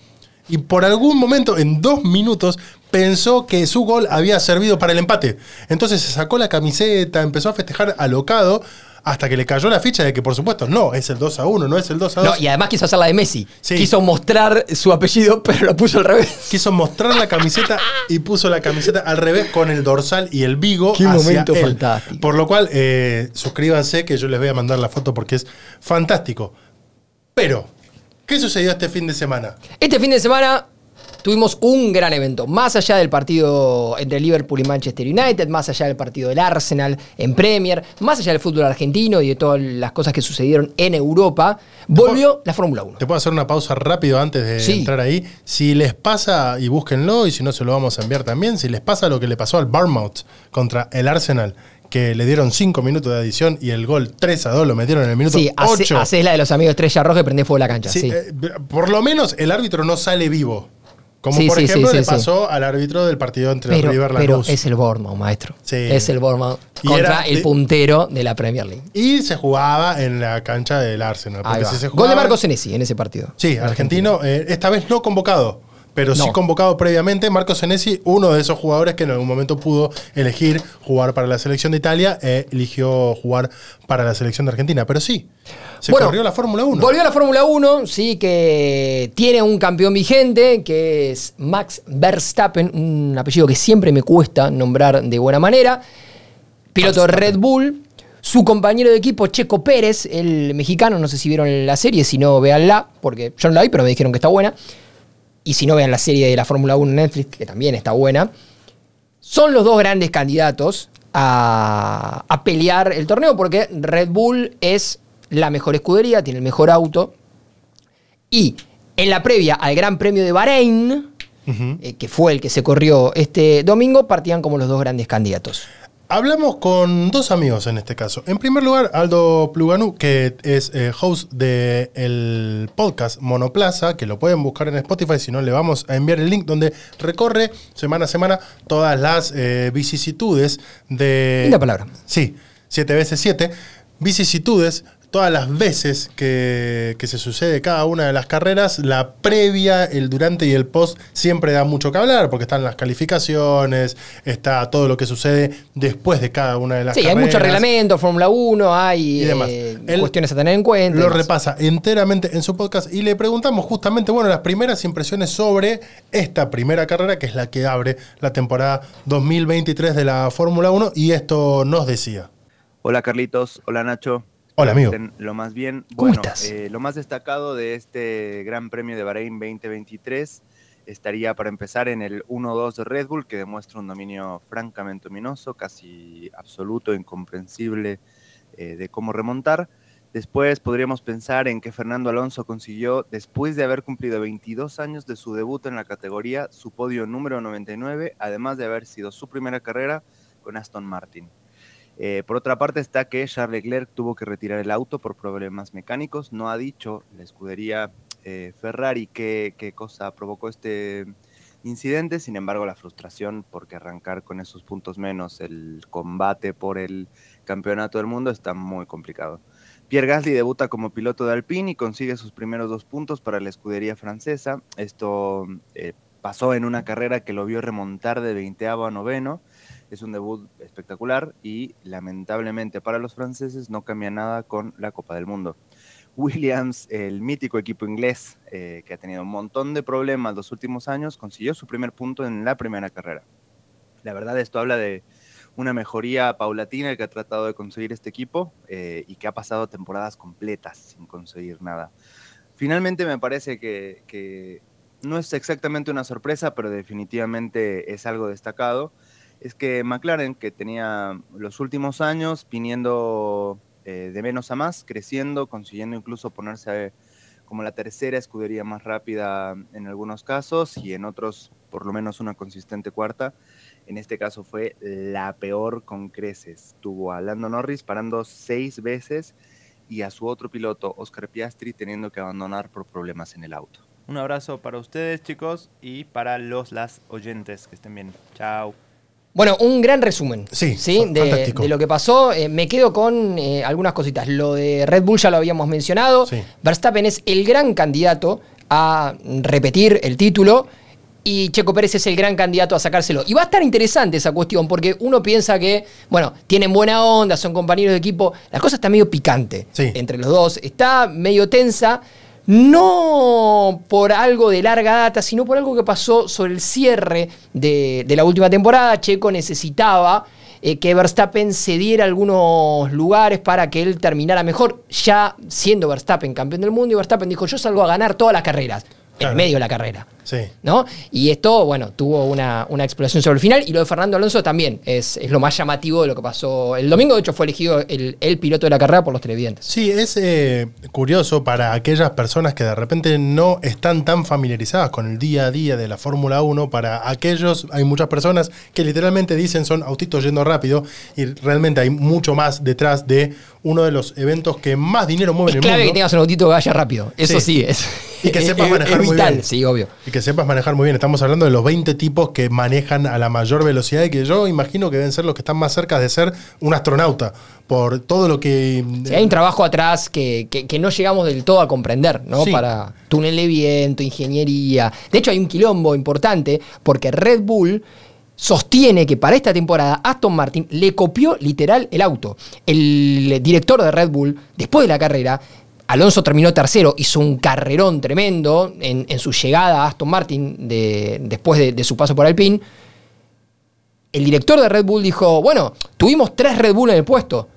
Y por algún momento, en dos minutos, pensó que su gol había servido para el empate. Entonces se sacó la camiseta, empezó a festejar alocado, hasta que le cayó la ficha de que, por supuesto, no, es el 2 a 1, no es el 2 a 2. No, y además quiso hacer la de Messi. Sí. Quiso mostrar su apellido, <laughs> pero lo puso al revés. quiso mostrar la camiseta y puso la camiseta al revés con el dorsal y el vigo. Qué hacia momento él. fantástico. Por lo cual, eh, suscríbanse que yo les voy a mandar la foto porque es fantástico. Pero, ¿qué sucedió este fin de semana? Este fin de semana tuvimos un gran evento. Más allá del partido entre Liverpool y Manchester United, más allá del partido del Arsenal en Premier, más allá del fútbol argentino y de todas las cosas que sucedieron en Europa, volvió la Fórmula 1. Te puedo hacer una pausa rápido antes de Sí. entrar ahí. Si les pasa, y búsquenlo, y si no se lo vamos a enviar también, si les pasa lo que le pasó al Barmouth contra el Arsenal, que le dieron 5 minutos de adición y el gol 3 a 2 lo metieron en el minuto Sí, hace- 8. haces la de los amigos Estrella Roja y prende fuego la cancha. Sí, Sí, eh, por lo menos el árbitro no sale vivo. Como Sí, por sí, ejemplo sí, le pasó al árbitro del partido entre pero, River pero Lanús. es el Bournemouth, maestro. Sí. Es el Bournemouth Y contra era el puntero de la Premier League. Y se jugaba en la cancha del Arsenal. Porque si se Gol de jugaba- Marcos Senesi en ese partido. Sí, argentino, eh, esta vez no convocado, pero sí convocado previamente. Marcos Senesi, uno de esos jugadores que en algún momento pudo elegir jugar para la selección de Italia, eh, eligió jugar para la selección de Argentina. Pero sí, se Bueno, corrió la Fórmula 1. Volvió a la Fórmula 1, sí, que tiene un campeón vigente, que es Max Verstappen, un apellido que siempre me cuesta nombrar de buena manera. Piloto de Red Bull. Su compañero de equipo, Checo Pérez, el mexicano, no sé si vieron la serie, si no, véanla, porque yo no la vi, pero me dijeron que está buena. Y si no, vean la serie de la Fórmula 1 en Netflix, que también está buena. Son los dos grandes candidatos a, a pelear el torneo, porque Red Bull es la mejor escudería, tiene el mejor auto. Y en la previa al Gran Premio de Bahrein, eh, que fue el que se corrió este domingo, partían como los dos grandes candidatos. Hablamos con dos amigos en este caso. En primer lugar, Aldo Pluganú, que es eh, host del podcast Monoplaza, que lo pueden buscar en Spotify, si no le vamos a enviar el link donde recorre semana a semana todas las eh, vicisitudes de... Linda palabra. Sí, siete veces siete. Vicisitudes, todas las veces que, que se sucede cada una de las carreras, la previa, el durante y el post siempre da mucho que hablar, porque están las calificaciones, está todo lo que sucede después de cada una de las Sí, carreras. hay mucho reglamento, Fórmula 1, hay Y demás. eh, Él cuestiones a tener en cuenta. Lo repasa enteramente en su podcast y le preguntamos justamente, bueno, las primeras impresiones sobre esta primera carrera, que es la que abre la temporada 2023 de la Fórmula 1, y esto nos decía. Hola Carlitos, hola Nacho. Hola, amigo. Lo más bien. ¿Cómo bueno, estás? eh, lo más destacado de este Gran Premio de Bahrein 2023 estaría para empezar en el 1-2 de Red Bull, que demuestra un dominio francamente ominoso, casi absoluto, incomprensible eh, de cómo remontar. Después podríamos pensar en que Fernando Alonso consiguió, después de haber cumplido 22 años de su debut en la categoría, su podio número 99, además de haber sido su primera carrera con Aston Martin. Eh, por otra parte está que Charles Leclerc tuvo que retirar el auto por problemas mecánicos. No ha dicho la escudería eh, Ferrari qué, qué cosa provocó este incidente. Sin embargo, la frustración porque arrancar con esos puntos menos el combate por el campeonato del mundo está muy complicado. Pierre Gasly debuta como piloto de Alpine y consigue sus primeros dos puntos para la escudería francesa. Esto eh, pasó en una carrera que lo vio remontar de 20 a noveno. Es un debut espectacular y lamentablemente para los franceses no cambia nada con la Copa del Mundo. Williams, el mítico equipo inglés eh, que ha tenido un montón de problemas los últimos años, consiguió su primer punto en la primera carrera. La verdad esto habla de una mejoría paulatina que ha tratado de conseguir este equipo eh, y que ha pasado temporadas completas sin conseguir nada. Finalmente me parece que, que no es exactamente una sorpresa, pero definitivamente es algo destacado es que McLaren, que tenía los últimos años viniendo eh, de menos a más, creciendo, consiguiendo incluso ponerse eh, como la tercera escudería más rápida en algunos casos y en otros por lo menos una consistente cuarta. En este caso fue la peor con creces. Tuvo a Lando Norris parando seis veces y a su otro piloto, Oscar Piastri, teniendo que abandonar por problemas en el auto. Un abrazo para ustedes, chicos, y para los las oyentes. Que estén bien. Chao. Bueno, un gran resumen. Sí, de, lo que pasó. Eh, me quedo con eh, algunas cositas. Lo de Red Bull ya lo habíamos mencionado. Sí. Verstappen es el gran candidato a repetir el título. Y Checo Pérez es el gran candidato a sacárselo. Y va a estar interesante esa cuestión, porque uno piensa que, bueno, tienen buena onda, son compañeros de equipo. La cosa está medio picante Sí. entre los dos. Está medio tensa. No por algo de larga data, sino por algo que pasó sobre el cierre de, la última temporada. Checo necesitaba eh, que Verstappen cediera algunos lugares para que él terminara mejor, ya siendo Verstappen campeón del mundo. Y Verstappen dijo: Yo salgo a ganar todas las carreras. En el medio de la carrera. Sí. ¿no? Y esto, bueno, tuvo una, una explosión sobre el final. Y lo de Fernando Alonso también es, es lo más llamativo de lo que pasó. El domingo, de hecho, fue elegido el, el piloto de la carrera por los televidentes. Sí, es eh, curioso para aquellas personas que de repente no están tan familiarizadas con el día a día de la Fórmula 1. Para aquellos, hay muchas personas que literalmente dicen son autitos yendo rápido y realmente hay mucho más detrás de uno de los eventos que más dinero mueve Es en el clave mundo. que tengas un autito que vaya rápido. Eso Sí. sí, es. Y que sepas manejar muy bien. Sí, obvio. Y que sepas manejar muy bien. Estamos hablando de los 20 tipos que manejan a la mayor velocidad y que yo imagino que deben ser los que están más cerca de ser un astronauta. Por todo lo que. Sí, hay un trabajo atrás que, que- que no llegamos del todo a comprender, ¿no? Sí. Para túnel de viento, ingeniería. De hecho, hay un quilombo importante porque Red Bull sostiene que para esta temporada Aston Martin le copió literal el auto. El director de Red Bull, después de la carrera, Alonso terminó tercero, hizo un carrerón tremendo en, en su llegada a Aston Martin de- después de, de su paso por Alpine. El director de Red Bull dijo, bueno, tuvimos tres Red Bull en el puesto,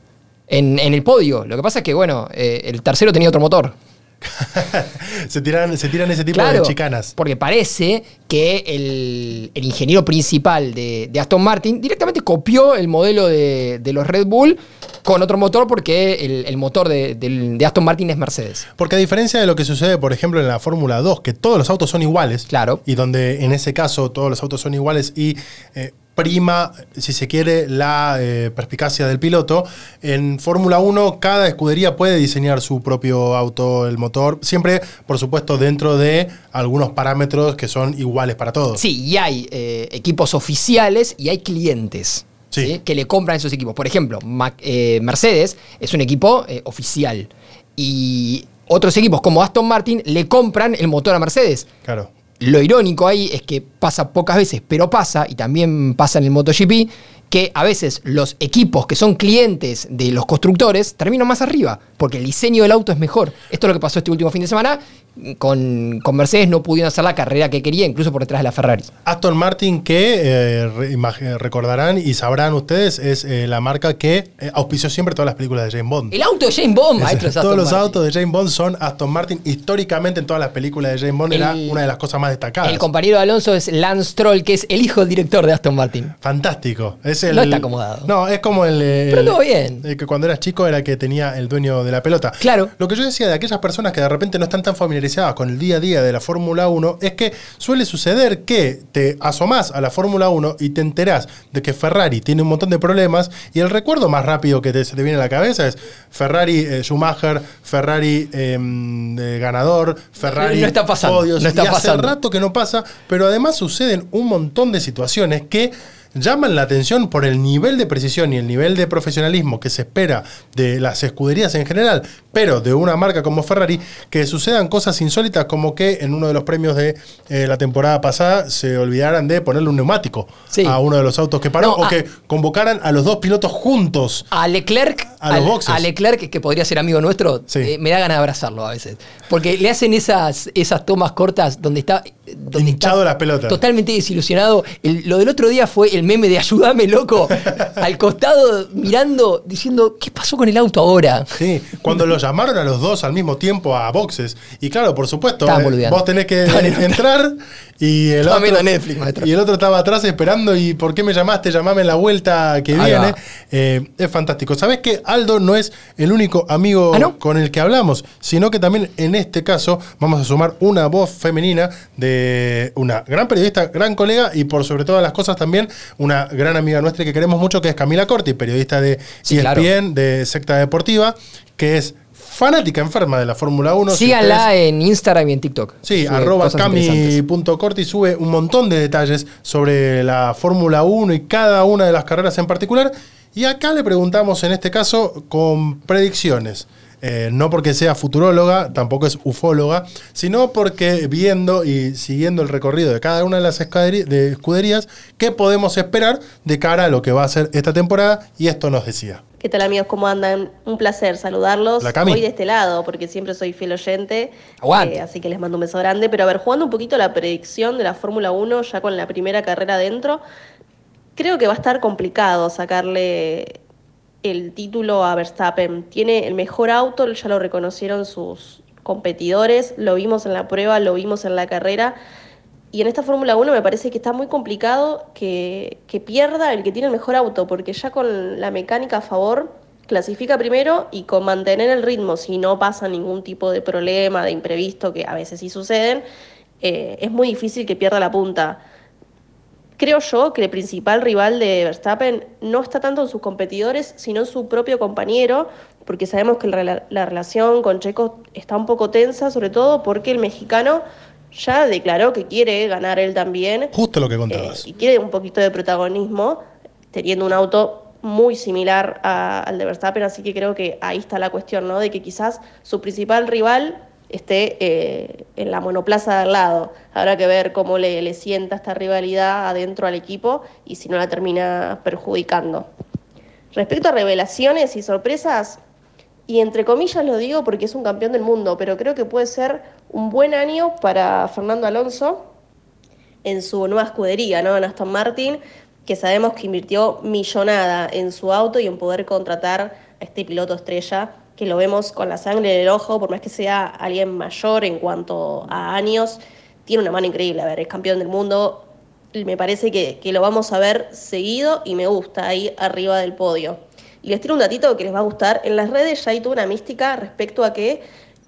en, en el podio. Lo que pasa es que, bueno, eh, el tercero tenía otro motor. <laughs> se, tiran, se tiran ese tipo de chicanas. Porque parece que el, el ingeniero principal de, de Aston Martin directamente copió el modelo de, de los Red Bull con otro motor porque el, el motor de, del- de Aston Martin es Mercedes. Porque a diferencia de lo que sucede, por ejemplo, en la Fórmula 2, que todos los autos son iguales, Claro. y donde en ese caso todos los autos son iguales y eh, prima, si se quiere, la eh, perspicacia del piloto, en Fórmula 1 cada escudería puede diseñar su propio auto, el motor, siempre, por supuesto, dentro de algunos parámetros que son iguales para todos. Sí, y hay eh, equipos oficiales y hay clientes. Sí. ¿sí? que le compran esos equipos. Por ejemplo, Mac- eh, Mercedes es un equipo eh, oficial. Y otros equipos como Aston Martin le compran el motor a Mercedes. Claro. Lo irónico ahí es que pasa pocas veces, pero pasa, y también pasa en el MotoGP, que a veces los equipos que son clientes de los constructores terminan más arriba, porque el diseño del auto es mejor. Esto es lo que pasó este último fin de semana. Con, con Mercedes no pudieron hacer la carrera que quería, incluso por detrás de la Ferrari. Aston Martin, que eh, recordarán y sabrán ustedes, es eh, la marca que eh, auspició siempre todas las películas de James Bond. El auto de James Bond, es <laughs> Todos Aston los Martin. autos de James Bond son Aston Martin. Históricamente en todas las películas de James Bond era El- una de las cosas más destacadas. El compañero de Alonso es Lance Stroll, que es el hijo del director de Aston Martin. Fantástico. Es el, No está acomodado. No, es como el. eh, Pero el- todo bien. el que cuando eras chico era que tenía el dueño de la pelota. Claro. Lo que yo decía de aquellas personas que de repente no están tan familiarizadas con el día a día de la Fórmula 1 es que suele suceder que te asomás a la Fórmula 1 y te enterás de que Ferrari tiene un montón de problemas y el recuerdo más rápido que te, se te viene a la cabeza es Ferrari eh, Schumacher, Ferrari eh, eh, ganador, Ferrari No está pasando, podios. no está y hace rato que no pasa, pero además suceden un montón de situaciones que llaman la atención por el nivel de precisión y el nivel de profesionalismo que se espera de las escuderías en general, pero de una marca como Ferrari, que sucedan cosas insólitas como que en uno de los premios de eh, la temporada pasada se olvidaran de ponerle un neumático Sí. a uno de los autos que paró No, o a- que convocaran a los dos pilotos juntos. A Leclerc, A los boxes. a Leclerc, que podría ser amigo nuestro, Sí. eh, me da ganas de abrazarlo a veces. Porque le hacen esas, esas tomas cortas donde está. Donde Hinchado las pelotas. Totalmente desilusionado. El- lo del otro día fue el meme de ayúdame, loco. <laughs> al costado, mirando, diciendo, ¿qué pasó con el auto ahora? Sí, cuando lo llamaron a los dos al mismo tiempo a boxes. Y claro, por supuesto, eh, vos tenés que entrar y el, otro, Netflix, maestro. y el otro estaba atrás esperando. ¿Y por qué me llamaste? Llamame en la vuelta que Ahí viene. Eh, es fantástico. ¿Sabés que Aldo no es el único amigo ¿Ah, no? con el que hablamos? Sino que también en este caso vamos a sumar una voz femenina de una gran periodista, gran colega y por sobre todas las cosas también una gran amiga nuestra que queremos mucho, que es Camila Corti, periodista de Sí, ESPN, claro. de Secta Deportiva, que es fanática enferma de la Fórmula 1. Si Síganla ustedes- en Instagram y en TikTok. Sí, Sube arroba cami.corti sube un montón de detalles sobre la Fórmula 1 y cada una de las carreras en particular. Y acá le preguntamos en este caso con predicciones. Eh, no porque sea futuróloga, tampoco es ufóloga, sino porque viendo y siguiendo el recorrido de cada una de las de escuderías, ¿qué podemos esperar de cara a lo que va a ser esta temporada? Y esto nos decía. ¿Qué tal amigos? ¿Cómo andan? Un placer saludarlos. La Cami. Hoy de este lado, porque siempre soy fiel oyente. Aguante. eh, así que les mando un beso grande. Pero a ver, jugando un poquito la predicción de la Fórmula 1, ya con la primera carrera adentro, creo que va a estar complicado sacarle el título a Verstappen. Tiene el mejor auto, ya lo reconocieron sus, competidores, lo vimos en la prueba, lo vimos en la carrera. Y en esta Fórmula 1 me parece que está muy complicado que, que pierda el que tiene el mejor auto, porque ya con la mecánica a favor clasifica primero y con mantener el ritmo, si no pasa ningún tipo de problema, de imprevisto, que a veces sí suceden, eh, es muy difícil que pierda la punta. Creo yo que el principal rival de Verstappen no está tanto en sus competidores, sino en su propio compañero, porque sabemos que la, la relación con Checo está un poco tensa, sobre todo porque el mexicano ya declaró que quiere ganar él también. Justo lo que eh, contabas. y quiere un poquito de protagonismo, teniendo un auto muy similar a- al de Verstappen, así que creo que ahí está la cuestión, ¿no? De que quizás su principal rival esté eh, en la monoplaza de al lado. Habrá que ver cómo le, sienta esta rivalidad adentro al equipo y si no la termina perjudicando. Respecto a revelaciones y sorpresas, y entre comillas lo digo porque es un campeón del mundo, pero creo que puede ser un buen año para Fernando Alonso en su nueva escudería, ¿no? En Aston Martin, que sabemos que invirtió millonada en su auto y en poder contratar a este piloto estrella, que lo vemos con la sangre en el ojo, por más que sea alguien mayor en cuanto a años, tiene una mano increíble, a ver, es campeón del mundo, me parece que, que lo vamos a ver seguido y me gusta ahí arriba del podio. Y les tiro un datito que les va a gustar, en las redes ya hay toda una mística respecto a que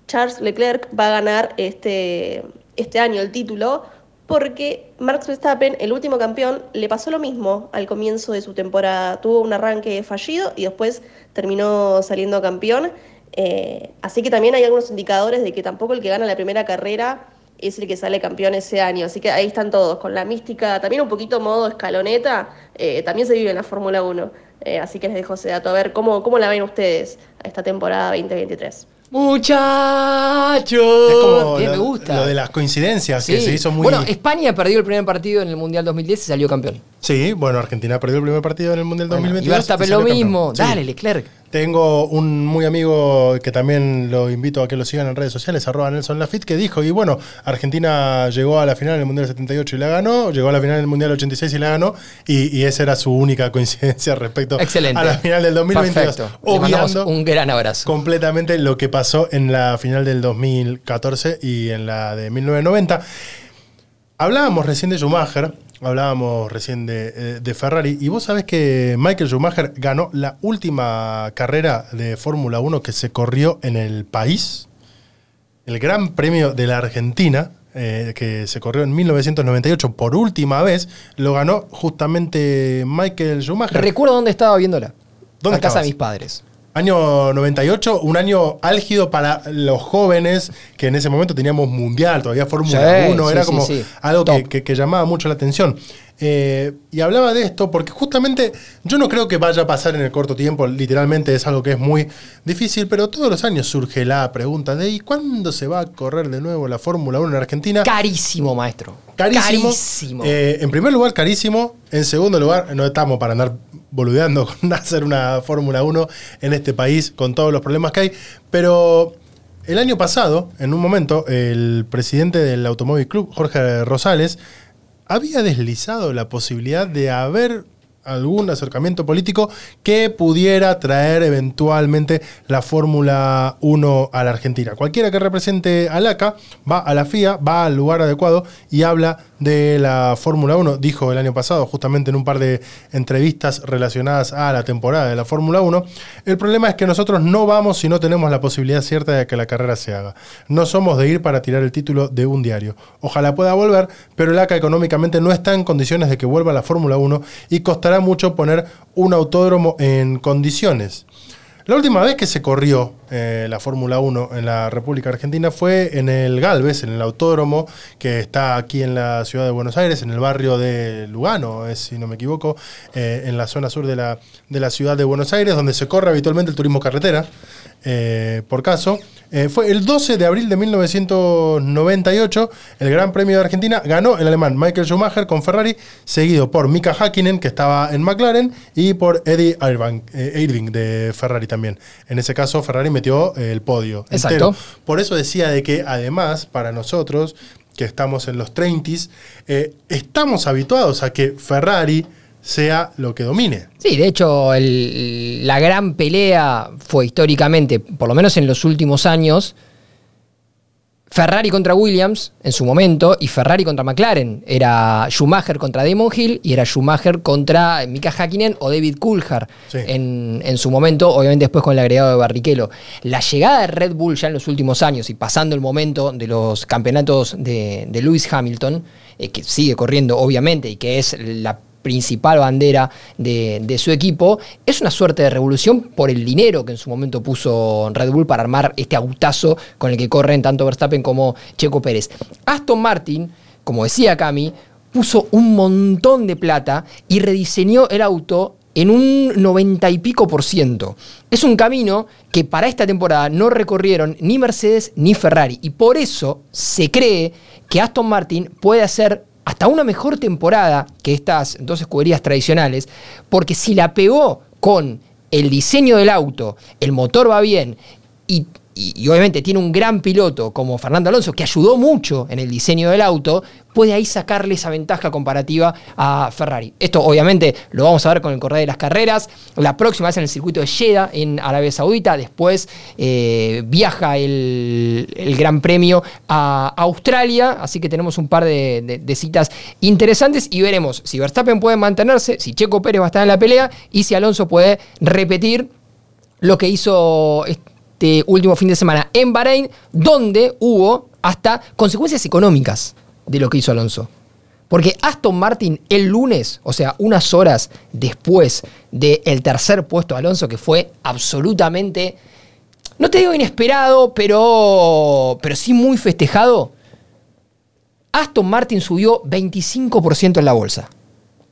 Charles Leclerc va a ganar este, este año el título porque Max Verstappen, el último campeón, le pasó lo mismo al comienzo de su temporada. Tuvo un arranque fallido y después terminó saliendo campeón. Eh, así que también hay algunos indicadores de que tampoco el que gana la primera carrera es el que sale campeón ese año. Así que ahí están todos, con la mística, también un poquito modo escaloneta, eh, también se vive en la Fórmula 1. Eh, así que les dejo ese dato a ver cómo, cómo la ven ustedes a esta temporada 2023. Muchachos. Es como Bien, lo, me gusta. lo de las coincidencias que Sí. se hizo muy. Bueno, España perdió el primer partido en el Mundial 2010 y salió campeón. Sí, bueno, Argentina perdió el primer partido en el Mundial Bueno, 2022. y Verstappen lo mismo. Dale, Leclerc. Tengo un muy amigo que también lo invito a que lo sigan en redes sociales, arroba Nelson Lafitte, que dijo, y bueno, Argentina llegó a la final en el Mundial 78 y la ganó, llegó a la final en el Mundial 86 y la ganó, y, y esa era su única <laughs> coincidencia respecto Excelente. a la final del 2022. Perfecto. Obviando un gran abrazo. completamente lo que pasó en la final del 2014 y en la de 1990. Hablábamos recién de Schumacher, hablábamos recién de, eh, de Ferrari, y vos sabés que Michael Schumacher ganó la última carrera de Fórmula 1 que se corrió en el país, el Gran Premio de la Argentina, eh, que se corrió en 1998 por última vez, lo ganó justamente Michael Schumacher. Recuerdo dónde estaba viéndola. ¿Dónde a casa de mis padres. Año 98, un año álgido para los jóvenes, que en ese momento teníamos Mundial, todavía Fórmula Sí, 1, sí, era sí, como algo que, que- que llamaba mucho la atención. Eh, y hablaba de esto porque justamente yo no creo que vaya a pasar en el corto tiempo, literalmente es algo que es muy difícil, pero todos los años surge la pregunta de ¿y cuándo se va a correr de nuevo la Fórmula 1 en Argentina? Carísimo, maestro. Carísimo. Carísimo. Eh, en primer lugar, carísimo. En segundo lugar, no estamos para andar boludeando <laughs> con hacer una Fórmula 1 en este país con todos los problemas que hay. Pero el año pasado, en un momento, el presidente del Automóvil Club, Jorge Rosales, había deslizado la posibilidad de haber algún acercamiento político que pudiera traer eventualmente la Fórmula 1 a la Argentina. Cualquiera que represente al ACA va a la FIA, va al lugar adecuado y habla de la Fórmula 1. Dijo el año pasado, justamente en un par de entrevistas relacionadas a la temporada de la Fórmula 1, el problema es que nosotros no vamos si no tenemos la posibilidad cierta de que la carrera se haga. No somos de ir para tirar el título de un diario. Ojalá pueda volver, pero el ACA económicamente no está en condiciones de que vuelva la Fórmula 1 y costará mucho poner un autódromo en condiciones. La última vez que se corrió eh, la Fórmula 1 en la República Argentina fue en el Galvez, en el autódromo que está aquí en la ciudad de Buenos Aires, en el barrio de Lugano, es, si no me equivoco, eh, en la zona sur de la, de la ciudad de Buenos Aires, donde se corre habitualmente el turismo carretera, eh, por caso. Eh, fue el 12 de abril de 1998, el Gran Premio de Argentina ganó el alemán Michael Schumacher con Ferrari, seguido por Mika Hakkinen, que estaba en McLaren, y por Eddie Irving, eh, Irving de Ferrari también. En ese caso, Ferrari metió el podio. Exacto. entero. Por eso decía de que además, para nosotros, que estamos en los 30s, eh, estamos habituados a que Ferrari sea lo que domine. Sí, de hecho, el- la gran pelea fue históricamente, por lo menos en los últimos años, Ferrari contra Williams en su momento y Ferrari contra McLaren. Era Schumacher contra Damon Hill y era Schumacher contra Mika Hakkinen o David Coulthard Sí. en, en su momento, obviamente después con el agregado de Barrichello. La llegada de Red Bull ya en los últimos años y pasando el momento de los campeonatos de, de Lewis Hamilton, eh, que sigue corriendo obviamente y que es la principal bandera de, su equipo, es una suerte de revolución por el dinero que en su momento puso Red Bull para armar este autazo con el que corren tanto Verstappen como Checo Pérez. Aston Martin, como decía Cami, puso un montón de plata y rediseñó el auto en un 90 y pico por ciento. Es un camino que para esta temporada no recorrieron ni Mercedes ni Ferrari y por eso se cree que Aston Martin puede hacer hasta una mejor temporada que estas dos escuderías tradicionales, porque si la pegó con el diseño del auto, el motor va bien y, y- obviamente tiene un gran piloto como Fernando Alonso, que ayudó mucho en el diseño del auto, puede ahí sacarle esa ventaja comparativa a Ferrari. Esto obviamente lo vamos a ver con el correr de las carreras. La próxima es en el circuito de Jeddah en Arabia Saudita. Después eh, viaja el, el Gran Premio a Australia. Así que tenemos un par de citas interesantes y veremos si Verstappen puede mantenerse, si Checo Pérez va a estar en la pelea y si Alonso puede repetir lo que hizo este último fin de semana en Bahrein, donde hubo hasta consecuencias económicas de lo que hizo Alonso. Porque Aston Martin el lunes, o sea, unas horas después del tercer puesto de Alonso, que fue absolutamente, no te digo inesperado, pero, pero sí muy festejado, Aston Martin subió 25% en la bolsa.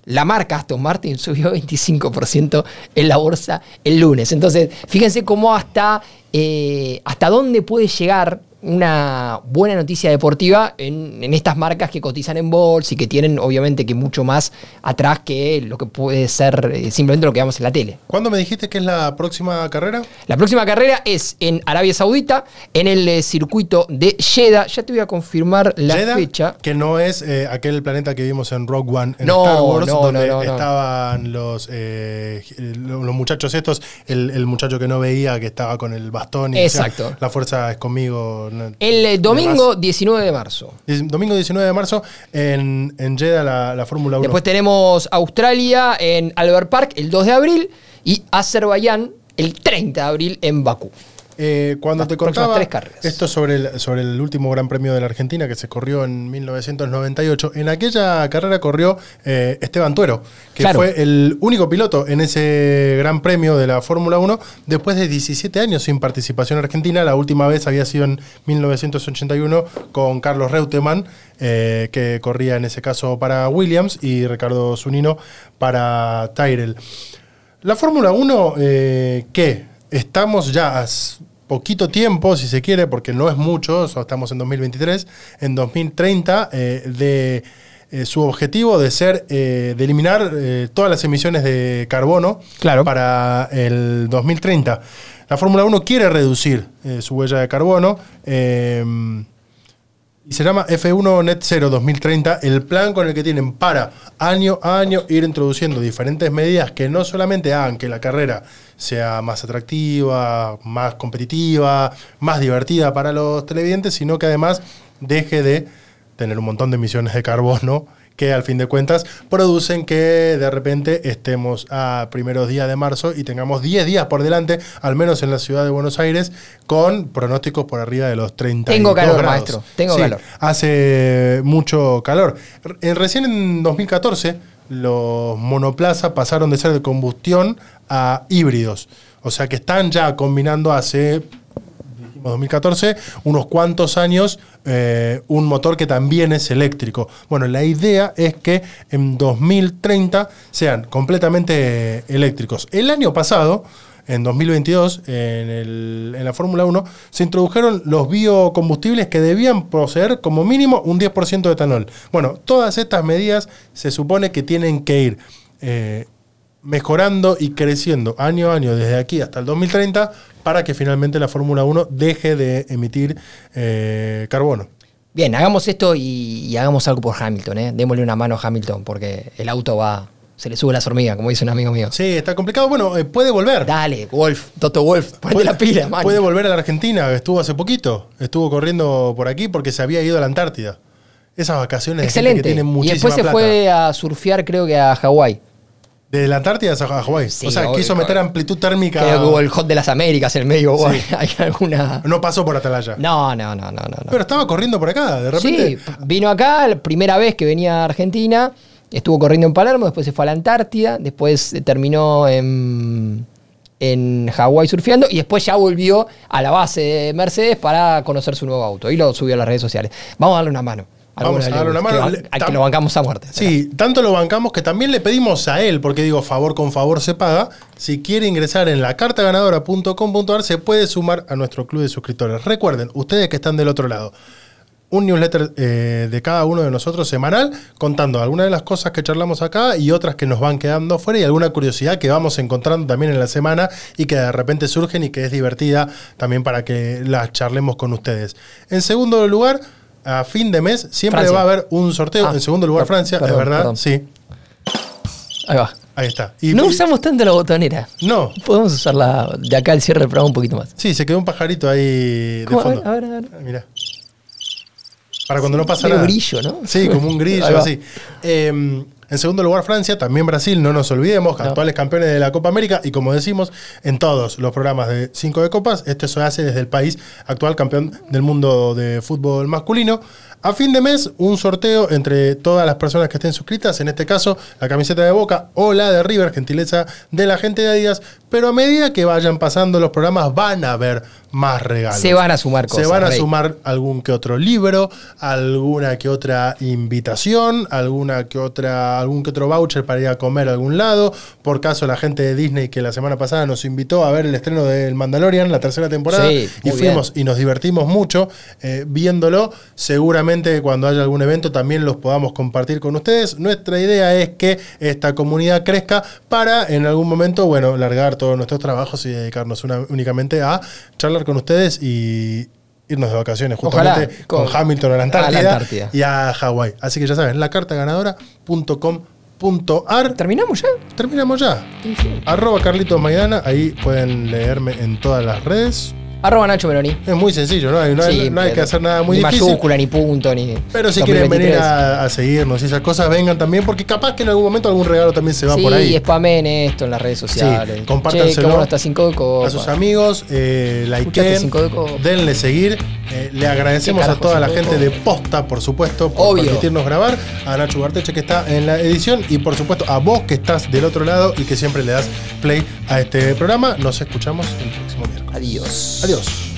La marca Aston Martin subió <laughs> 25% en la bolsa el lunes. Entonces, fíjense cómo hasta, eh, hasta dónde puede llegar una buena noticia deportiva en, en estas marcas que cotizan en bolsa y que tienen obviamente que mucho más atrás que lo que puede ser eh, simplemente lo que vemos en la tele. ¿Cuándo me dijiste que es la próxima carrera? La próxima carrera es en Arabia Saudita, en el eh, circuito de Jeddah. Ya te voy a confirmar la Jeddah, fecha. Que no es eh, aquel planeta que vimos en Rogue One en No, Star Wars, no, donde no, estaban los, eh, los muchachos estos, el, el muchacho que no veía, que estaba con el bastón y decía, Exacto. la fuerza es conmigo. No- El eh, domingo 19 de marzo. Domingo 19 de marzo en, en Jeddah la, la Fórmula 1. Después tenemos Australia en Albert Park el 2 de abril y Azerbaiyán el 30 de abril en Bakú. Eh, cuando Las te contaba tres carreras. esto sobre el, sobre el último Gran Premio de la Argentina que se corrió en 1998, en aquella carrera corrió eh, Esteban Tuero, que Claro. fue el único piloto en ese Gran Premio de la Fórmula 1 después de 17 años sin participación argentina. La última vez había sido en 1981 con Carlos Reutemann, eh, que corría en ese caso para Williams, y Ricardo Zunino para Tyrell. La Fórmula 1, eh, ¿qué? Estamos ya poquito tiempo, si se quiere, porque no es mucho, estamos en 2023, en 2030, eh, de eh, su objetivo de ser, eh, de eliminar todas las emisiones de carbono Claro. para el 2030. La Fórmula 1 quiere reducir su huella de carbono. eh, y se llama F1 Net Zero 2030, el plan con el que tienen para año a año ir introduciendo diferentes medidas que no solamente hagan que la carrera sea más atractiva, más competitiva, más divertida para los televidentes, sino que además deje de tener un montón de emisiones de carbono que al fin de cuentas producen que de repente estemos a primeros días de marzo y tengamos 10 días por delante, al menos en la ciudad de Buenos Aires, con pronósticos por arriba de los 30 Tengo calor, grados. maestro, tengo Sí, calor. Hace mucho calor. Recién en 2014 los monoplaza pasaron de ser de combustión a híbridos. O sea que están ya combinando hace dijimos 2014, unos cuantos años, eh, un motor que también es eléctrico. Bueno, la idea es que en 2030 sean completamente eléctricos. El año pasado, en 2022, en, en la Fórmula 1, se introdujeron los biocombustibles que debían poseer como mínimo un 10% de etanol. Bueno, todas estas medidas se supone que tienen que ir eh, mejorando y creciendo año a año desde aquí hasta el 2030 para que finalmente la Fórmula 1 deje de emitir eh, carbono. Bien, hagamos esto y, y hagamos algo por Hamilton, ¿eh? Démosle una mano a Hamilton porque el auto va Se le sube las hormigas, como dice un amigo mío. Sí, está complicado. Bueno, eh, puede volver. Dale, Wolf, Toto Wolf, ponete Puede- la pila, man. Puede volver a la Argentina, estuvo hace poquito. Estuvo corriendo por aquí porque se había ido a la Antártida. Esas vacaciones de gente Excelente. que tiene Y muchísima después se plata. fue a surfear, creo que a Hawái. De la Antártida a Hawái. Sí, o sea, obvio, quiso meter amplitud térmica. Creo el hot de las Américas en el medio. hay- <laughs> Hay alguna. No pasó por Atalaya. No, no, no, no, no. no. Pero estaba corriendo por acá, de repente. Sí, vino acá, la primera vez que venía a Argentina, estuvo corriendo en Palermo, después se fue a la Antártida, después eh, terminó en, en Hawái surfeando y después ya volvió a la base de Mercedes para conocer su nuevo auto y lo subió a las redes sociales. Vamos a darle una mano. Vamos a darle una mano. que que lo bancamos a muerte. Sí, tanto lo bancamos que también le pedimos a él, porque digo, favor con favor se paga. Si quiere ingresar en la cartaganadora.com.ar, se puede sumar a nuestro club de suscriptores. Recuerden, ustedes que están del otro lado, un newsletter eh, de cada uno de nosotros semanal, contando algunas de las cosas que charlamos acá y otras que nos van quedando fuera y alguna curiosidad que vamos encontrando también en la semana y que de repente surgen y que es divertida también para que las charlemos con ustedes. En segundo lugar, a fin de mes siempre Francia. va a haber un sorteo. Ah, en segundo lugar, Francia, perdón, es verdad. perdón. Sí, Ahí va. ahí está. Y- No y- usamos tanto la botonera. No, Podemos usarla de acá al cierre del programa un poquito más. sí, se quedó un pajarito ahí de ¿Cómo? A ver, fondo. a ver, a ver. Mira. Para cuando no pasa nada. brillo, ¿no? Sí, como un <laughs> grillo, así. Eh, en segundo lugar, Francia, también Brasil, no nos olvidemos, No. actuales campeones de la Copa América. Y como decimos, en todos los programas de 5 de Copas, esto se hace desde el país actual campeón del mundo de fútbol masculino. A fin de mes, un sorteo entre todas las personas que estén suscritas, en este caso, la camiseta de Boca o la de River, gentileza de la gente de Adidas. Pero a medida que vayan pasando los programas, van a haber más regalos. Se van a sumar cosas. Se van a Rey. sumar algún que otro libro, alguna que otra invitación, alguna que otra, algún que otro voucher para ir a comer a algún lado. Por caso la gente de Disney que la semana pasada nos invitó a ver el estreno del Mandalorian, la tercera temporada, Sí, y fuimos y nos divertimos mucho eh, viéndolo. Seguramente cuando haya algún evento también los podamos compartir con ustedes. Nuestra idea es que esta comunidad crezca para en algún momento, bueno, largar todos nuestros trabajos y dedicarnos una- únicamente a charlar con ustedes y irnos de vacaciones Ojalá, justamente con, con- Hamilton a la a la Antártida, Antártida. y a Hawái. Así que ya saben, lacartaganadora.com.ar. ¿Terminamos ya? Terminamos ya. Arroba Carlitos Maidana, ahí pueden leerme en todas las redes. Arroba Nacho Meloni. Es muy sencillo, ¿no? hay, no hay- Sí, no hay que hacer nada muy ni difícil. mayúscula, ni punto, ni. Pero si quieren venir 2023. a, a seguirnos y esas cosas, vengan también, porque capaz que en algún momento algún regalo también se va sí, por ahí. spamen esto en las redes sociales. Sí, compártanselo Che, bueno 5 de a copas. sus amigos, eh, likeen, Cinco denle seguir. Eh, le agradecemos ¿Qué a toda la Cinco gente de? Posta, por supuesto, por Obvio. permitirnos grabar. A Nacho Barteche, que está en la edición. Y por supuesto, a vos que estás del otro lado y que siempre le das play a este programa. Nos escuchamos el próximo miércoles. Adiós. Adiós.